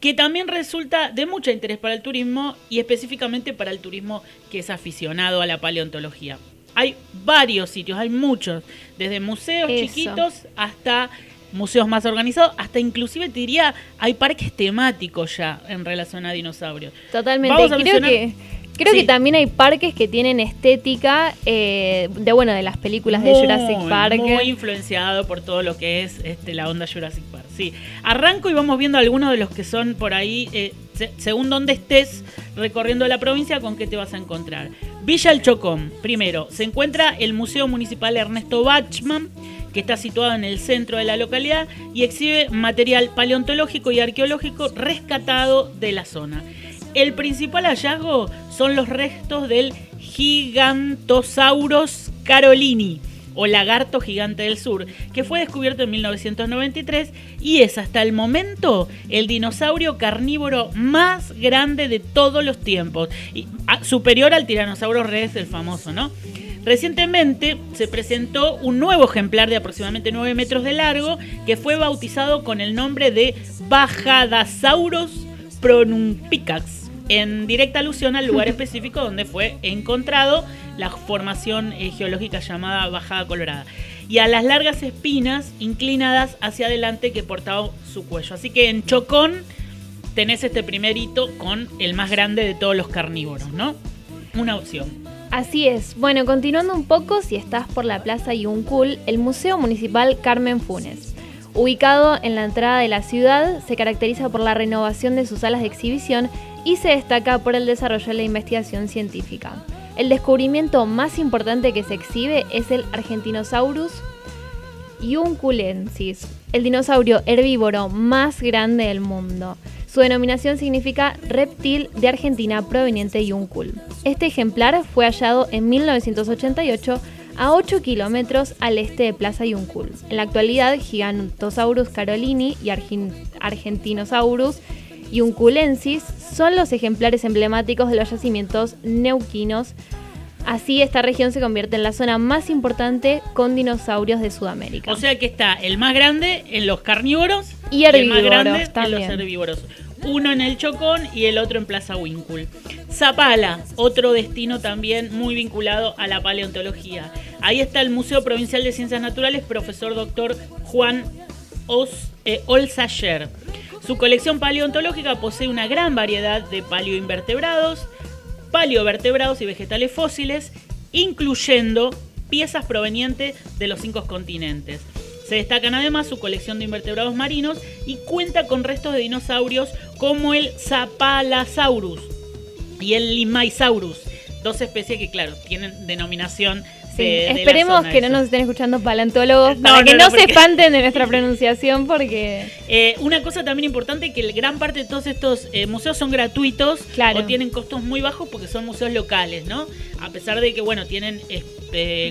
que también resulta de mucho interés para el turismo y específicamente para el turismo que es aficionado a la paleontología. Hay varios sitios, hay muchos, desde museos Eso. chiquitos hasta museos más organizados, hasta inclusive te diría, hay parques temáticos ya en relación a dinosaurios. Totalmente. Vamos a creo mencionar- que, creo Sí. que también hay parques que tienen estética eh, de bueno de las películas de Jurassic Park. Muy influenciado por todo lo que es este, la onda Jurassic Park. Sí. Arranco y vamos viendo algunos de los que son por ahí, eh, se- según donde estés recorriendo la provincia, con qué te vas a encontrar. Villa El Chocón, primero, se encuentra el Museo Municipal Ernesto Bachman, que está situado en el centro de la localidad y exhibe material paleontológico y arqueológico rescatado de la zona. El principal hallazgo son los restos del Gigantosaurus carolini o lagarto gigante del sur, que fue descubierto en 1993 y es hasta el momento el dinosaurio carnívoro más grande de todos los tiempos, y, superior al tiranosaurio rex, el famoso, ¿no? Recientemente se presentó un nuevo ejemplar de aproximadamente 9 metros de largo que fue bautizado con el nombre de Bajadasaurus pronumpicax, en directa alusión al lugar específico donde fue encontrado la formación eh, geológica llamada Bajada Colorada y a las largas espinas inclinadas hacia adelante que portaba su cuello. Así que en Chocón tenés este primer hito con el más grande de todos los carnívoros, ¿no? Una opción. Así es. Bueno, continuando un poco, si estás por la Plaza Yuncul, el Museo Municipal Carmen Funes. Ubicado en la entrada de la ciudad, se caracteriza por la renovación de sus salas de exhibición y se destaca por el desarrollo de la investigación científica. El descubrimiento más importante que se exhibe es el Argentinosaurus yunculensis, el dinosaurio herbívoro más grande del mundo. Su denominación significa reptil de Argentina proveniente de Yuncul. Este ejemplar fue hallado en 1988 a 8 kilómetros al este de Plaza Yuncul. En la actualidad, Gigantosaurus carolini y Argentinosaurus yunculensis son los ejemplares emblemáticos de los yacimientos neuquinos. Así, esta región se convierte en la zona más importante con dinosaurios de Sudamérica. O sea que está el más grande en los carnívoros Y el más grande en los herbívoros. Uno en el Chocón y el otro en Plaza Winkul. Zapala, otro destino también muy vinculado a la paleontología. Ahí está el Museo Provincial de Ciencias Naturales, profesor doctor Juan Os, eh, Olsayer. Su colección paleontológica posee una gran variedad de paleoinvertebrados, paleovertebrados y vegetales fósiles, incluyendo piezas provenientes de los cinco continentes. Se destacan además su colección de invertebrados marinos y cuenta con restos de dinosaurios como el Zapalasaurus y el Limaisaurus, dos especies que claro, tienen denominación Sí, de, esperemos que no nos estén escuchando paleontólogos No, para que no, se espanten de nuestra pronunciación porque Eh, una cosa también importante que el gran parte de todos estos eh, museos son gratuitos Claro. o tienen costos muy bajos porque son museos locales, ¿no? A pesar de que, bueno, tienen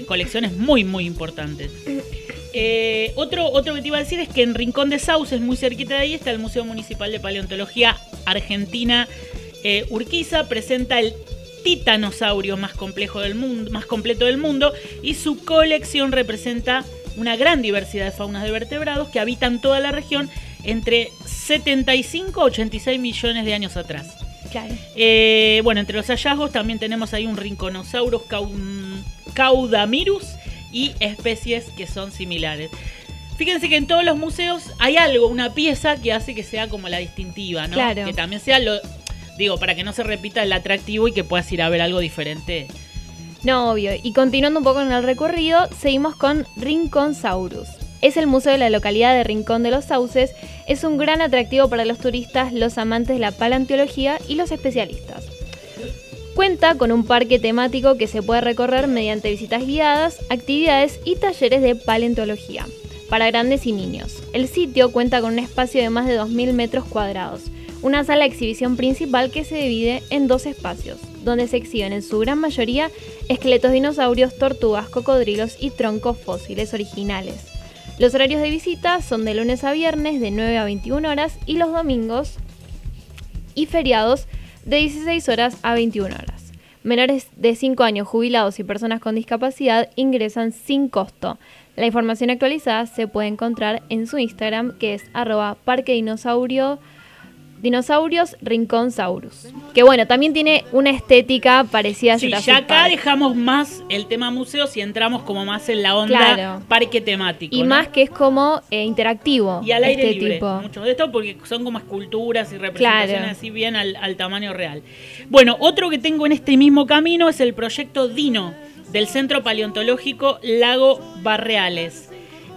colecciones muy, muy importantes. Eh, otro, otro que te iba a decir es que en Rincón de Sauces, muy cerquita de ahí, está el Museo Municipal de Paleontología Argentina eh, Urquiza, presenta el titanosaurio más complejo del mundo, más completo del mundo, y su colección representa una gran diversidad de faunas de vertebrados que habitan toda la región entre 75 a 86 millones de años atrás. claro. Eh, bueno, entre los hallazgos también tenemos ahí un Rinconosaurus caudamirus y especies que son similares. Fíjense que en todos los museos hay algo, una pieza que hace que sea como la distintiva, ¿no? Claro. Que también sea lo, digo, para que no se repita el atractivo y que puedas ir a ver algo diferente. No, obvio. Y continuando un poco en el recorrido, seguimos con Rinconsaurus. Es el museo de la localidad de Rincón de los Sauces. Es un gran atractivo para los turistas, los amantes de la paleontología y los especialistas. Cuenta con un parque temático que se puede recorrer mediante visitas guiadas, actividades y talleres de paleontología para grandes y niños. El sitio cuenta con un espacio de más de 2.000 metros cuadrados, una sala de exhibición principal que se divide en dos espacios, donde se exhiben en su gran mayoría esqueletos dinosaurios, tortugas, cocodrilos y troncos fósiles originales. Los horarios de visita son de lunes a viernes de 9 a 21 horas y los domingos y feriados de 16 horas a 21 horas. Menores de 5 años jubilados y personas con discapacidad ingresan sin costo. La información actualizada se puede encontrar en su Instagram que es arroba parque dinosaurio Dinosaurios Rinconsaurus. Que bueno, también tiene una estética parecida a Sí, Jurassic ya acá Park. dejamos más el tema museos y entramos como más en la onda Claro. parque temático. Y ¿no? más que es como eh, interactivo. Y al aire este libre, tipo. muchos de estos porque son como esculturas y representaciones Claro. así bien al, al tamaño real. Bueno, otro que tengo en este mismo camino es el proyecto Dino del Centro Paleontológico Lago Barreales.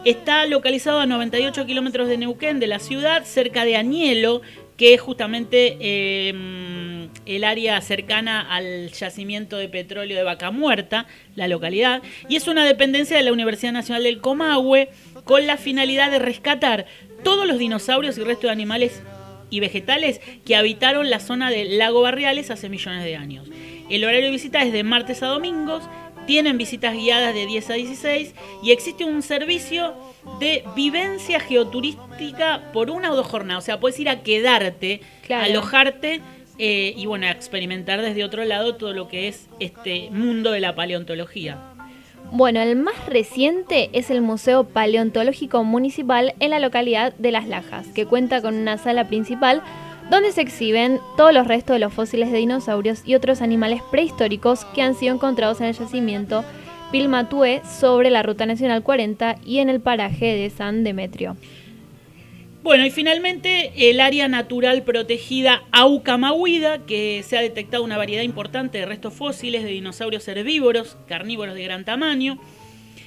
Está localizado a 98 kilómetros de Neuquén, de la ciudad, cerca de Añelo, que es justamente eh, el área cercana al yacimiento de petróleo de Vaca Muerta, la localidad, y es una dependencia de la Universidad Nacional del Comahue con la finalidad de rescatar todos los dinosaurios y restos de animales y vegetales que habitaron la zona del lago Barriales hace millones de años. El horario de visita es de martes a domingos, tienen visitas guiadas de 10 a 16 y existe un servicio de vivencia geoturística por una o dos jornadas. O sea, puedes ir a quedarte, Claro. alojarte eh, y bueno, a experimentar desde otro lado todo lo que es este mundo de la paleontología. Bueno, el más reciente es el Museo Paleontológico Municipal en la localidad de Las Lajas, que cuenta con una sala principal donde se exhiben todos los restos de los fósiles de dinosaurios y otros animales prehistóricos que han sido encontrados en el yacimiento Pilmatue sobre la Ruta Nacional 40 y en el paraje de San Demetrio. Bueno, y finalmente el área natural protegida Aucamahuida, que se ha detectado una variedad importante de restos fósiles de dinosaurios herbívoros, carnívoros de gran tamaño,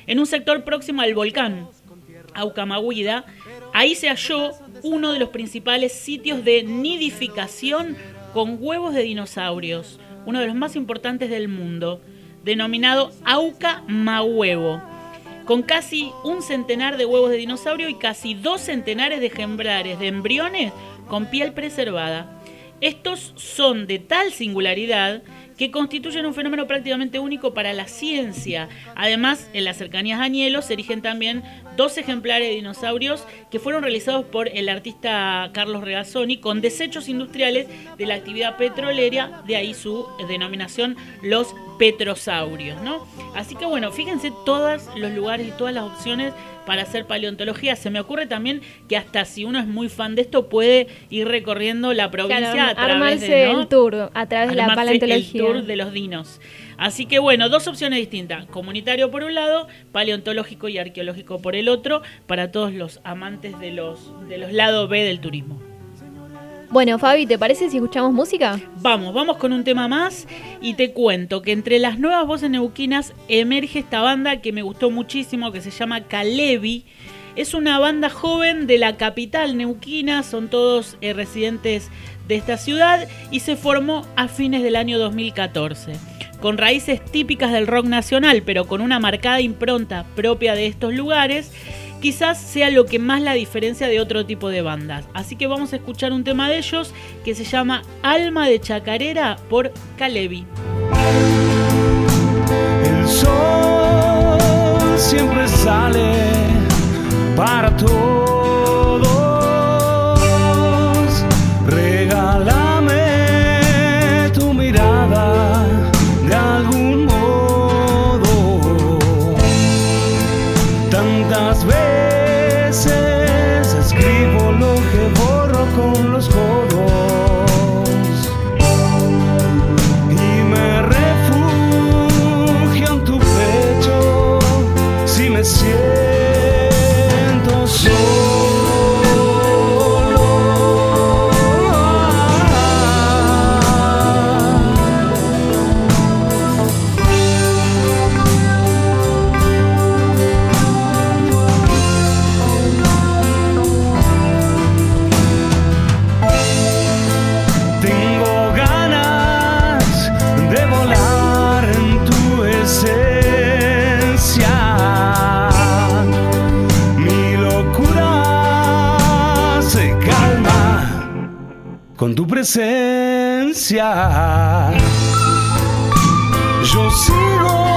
en un sector próximo al volcán Aucamahuida. Ahí se halló uno de los principales sitios de nidificación con huevos de dinosaurios, uno de los más importantes del mundo, denominado Auca Mahuevo con casi un centenar de huevos de dinosaurio y casi dos centenares de ejemplares de embriones con piel preservada. Estos son de tal singularidad que constituyen un fenómeno prácticamente único para la ciencia. Además, en las cercanías a Añelo se erigen también dos ejemplares de dinosaurios que fueron realizados por el artista Carlos Regazzoni con desechos industriales de la actividad petrolera, de ahí su denominación los petrosaurios, ¿no? Así que bueno, fíjense todos los lugares y todas las opciones para hacer paleontología. Se me ocurre también que hasta si uno es muy fan de esto puede ir recorriendo la provincia Claro, a través armarse de, ¿no? el tour a través de la paleontología. El tour de los dinos. Así que bueno, dos opciones distintas. Comunitario por un lado, paleontológico y arqueológico por el otro, para todos los amantes de los, de los lados B del turismo. Bueno, Fabi, ¿te parece si escuchamos música? Vamos, vamos con un tema más y te cuento que entre las nuevas voces neuquinas emerge esta banda que me gustó muchísimo, que se llama Calevi. Es una banda joven de la capital neuquina, son todos eh, residentes de esta ciudad y se formó a fines del año 2014. Con raíces típicas del rock nacional, pero con una marcada impronta propia de estos lugares, quizás sea lo que más la diferencia de otro tipo de bandas. Así que vamos a escuchar un tema de ellos que se llama Alma de Chacarera por Calevi. El sol siempre sale para todos. Presencia. Yo sigo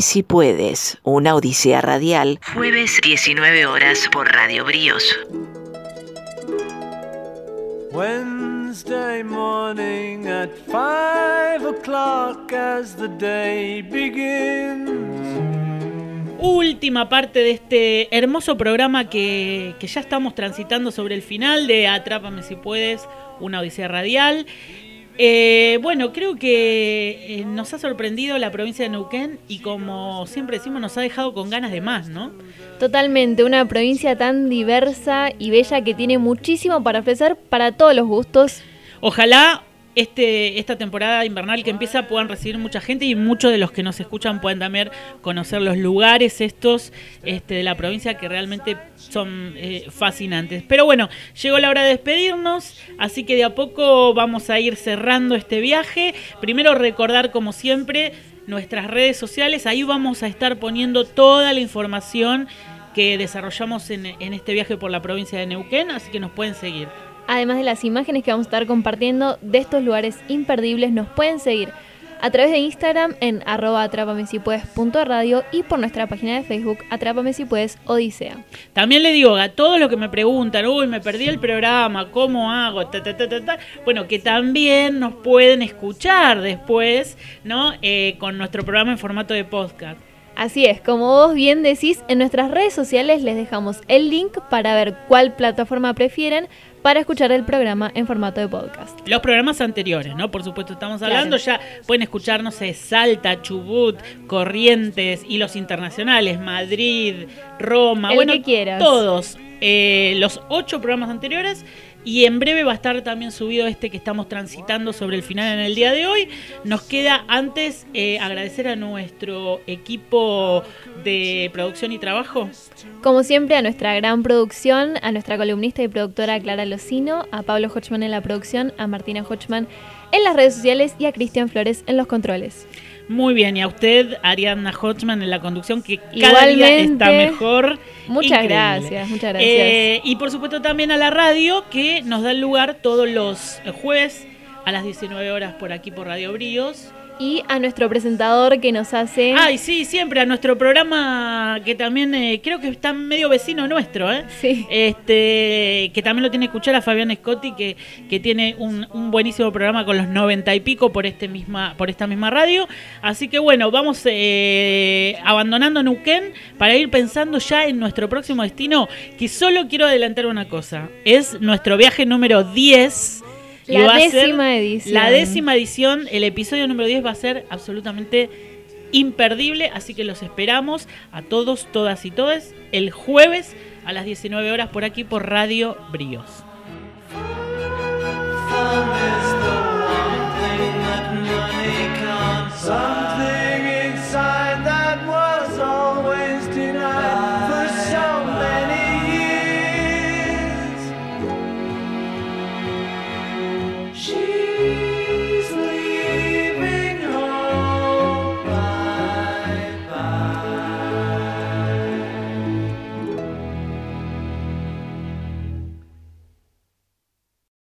Si puedes, una odisea radial, jueves 19 horas por Radio Bríos. Wednesday morning at five o'clock as the day begins. Última parte de este hermoso programa que, que ya estamos transitando sobre el final de Atrápame si puedes, una odisea radial. Eh, bueno, creo que eh, nos ha sorprendido la provincia de Neuquén y como siempre decimos nos ha dejado con ganas de más, ¿no? Totalmente, una provincia tan diversa y bella que tiene muchísimo para ofrecer para todos los gustos. Ojalá este, esta temporada invernal que empieza puedan recibir mucha gente y muchos de los que nos escuchan puedan también conocer los lugares estos este, de la provincia que realmente son eh, fascinantes. Pero bueno, llegó la hora de despedirnos, así que de a poco vamos a ir cerrando este viaje. Primero recordar como siempre nuestras redes sociales, ahí vamos a estar poniendo toda la información que desarrollamos en, en este viaje por la provincia de Neuquén, así que nos pueden seguir. Además de las imágenes que vamos a estar compartiendo de estos lugares imperdibles, nos pueden seguir a través de Instagram en arroba atrápamesipuedes.radio y por nuestra página de Facebook Atrápame si puedes Odisea. También le digo a todos los que me preguntan, uy, me perdí el programa, ¿cómo hago? Ta, ta, ta, ta, ta. Bueno, que también nos pueden escuchar después, ¿no? Eh, con nuestro programa en formato de podcast. Así es, como vos bien decís, en nuestras redes sociales les dejamos el link para ver cuál plataforma prefieren para escuchar el programa en formato de podcast. Los programas anteriores, ¿no? Por supuesto, estamos hablando, ya pueden escuchar, no sé, Salta, Chubut, Corrientes y los internacionales, Madrid, Roma, El bueno, que quieras. todos. eh, los ocho programas anteriores y en breve va a estar también subido este que estamos transitando sobre el final en el día de hoy. Nos queda antes eh, agradecer a nuestro equipo de producción y trabajo. Como siempre, a nuestra gran producción, a nuestra columnista y productora Clara Locino, a Pablo Hochman en la producción, a Martina Hochman en las redes sociales y a Cristian Flores en los controles. Muy bien, y a usted, Ariadna Hochman, en la conducción, que cada día Igualmente. está mejor. Muchas Increíble. gracias, muchas gracias. Eh, y por supuesto también a la radio, que nos da el lugar todos los jueves a las 19 horas por aquí por Radio Bríos. Y a nuestro presentador que nos hace... Ay, sí, siempre a nuestro programa que también eh, creo que está medio vecino nuestro, ¿eh? Sí. Este, que también lo tiene que escuchar a Fabián Scotti, que, que tiene un, un buenísimo programa con los 90 y pico por, este misma, por esta misma radio. Así que bueno, vamos eh, abandonando Neuquén para ir pensando ya en nuestro próximo destino, que solo quiero adelantar una cosa. Es nuestro viaje número 10. La décima edición. La décima edición, el episodio número 10 va a ser absolutamente imperdible, así que los esperamos a todos, todas y todes el jueves a las 19 horas por aquí por Radio Bríos.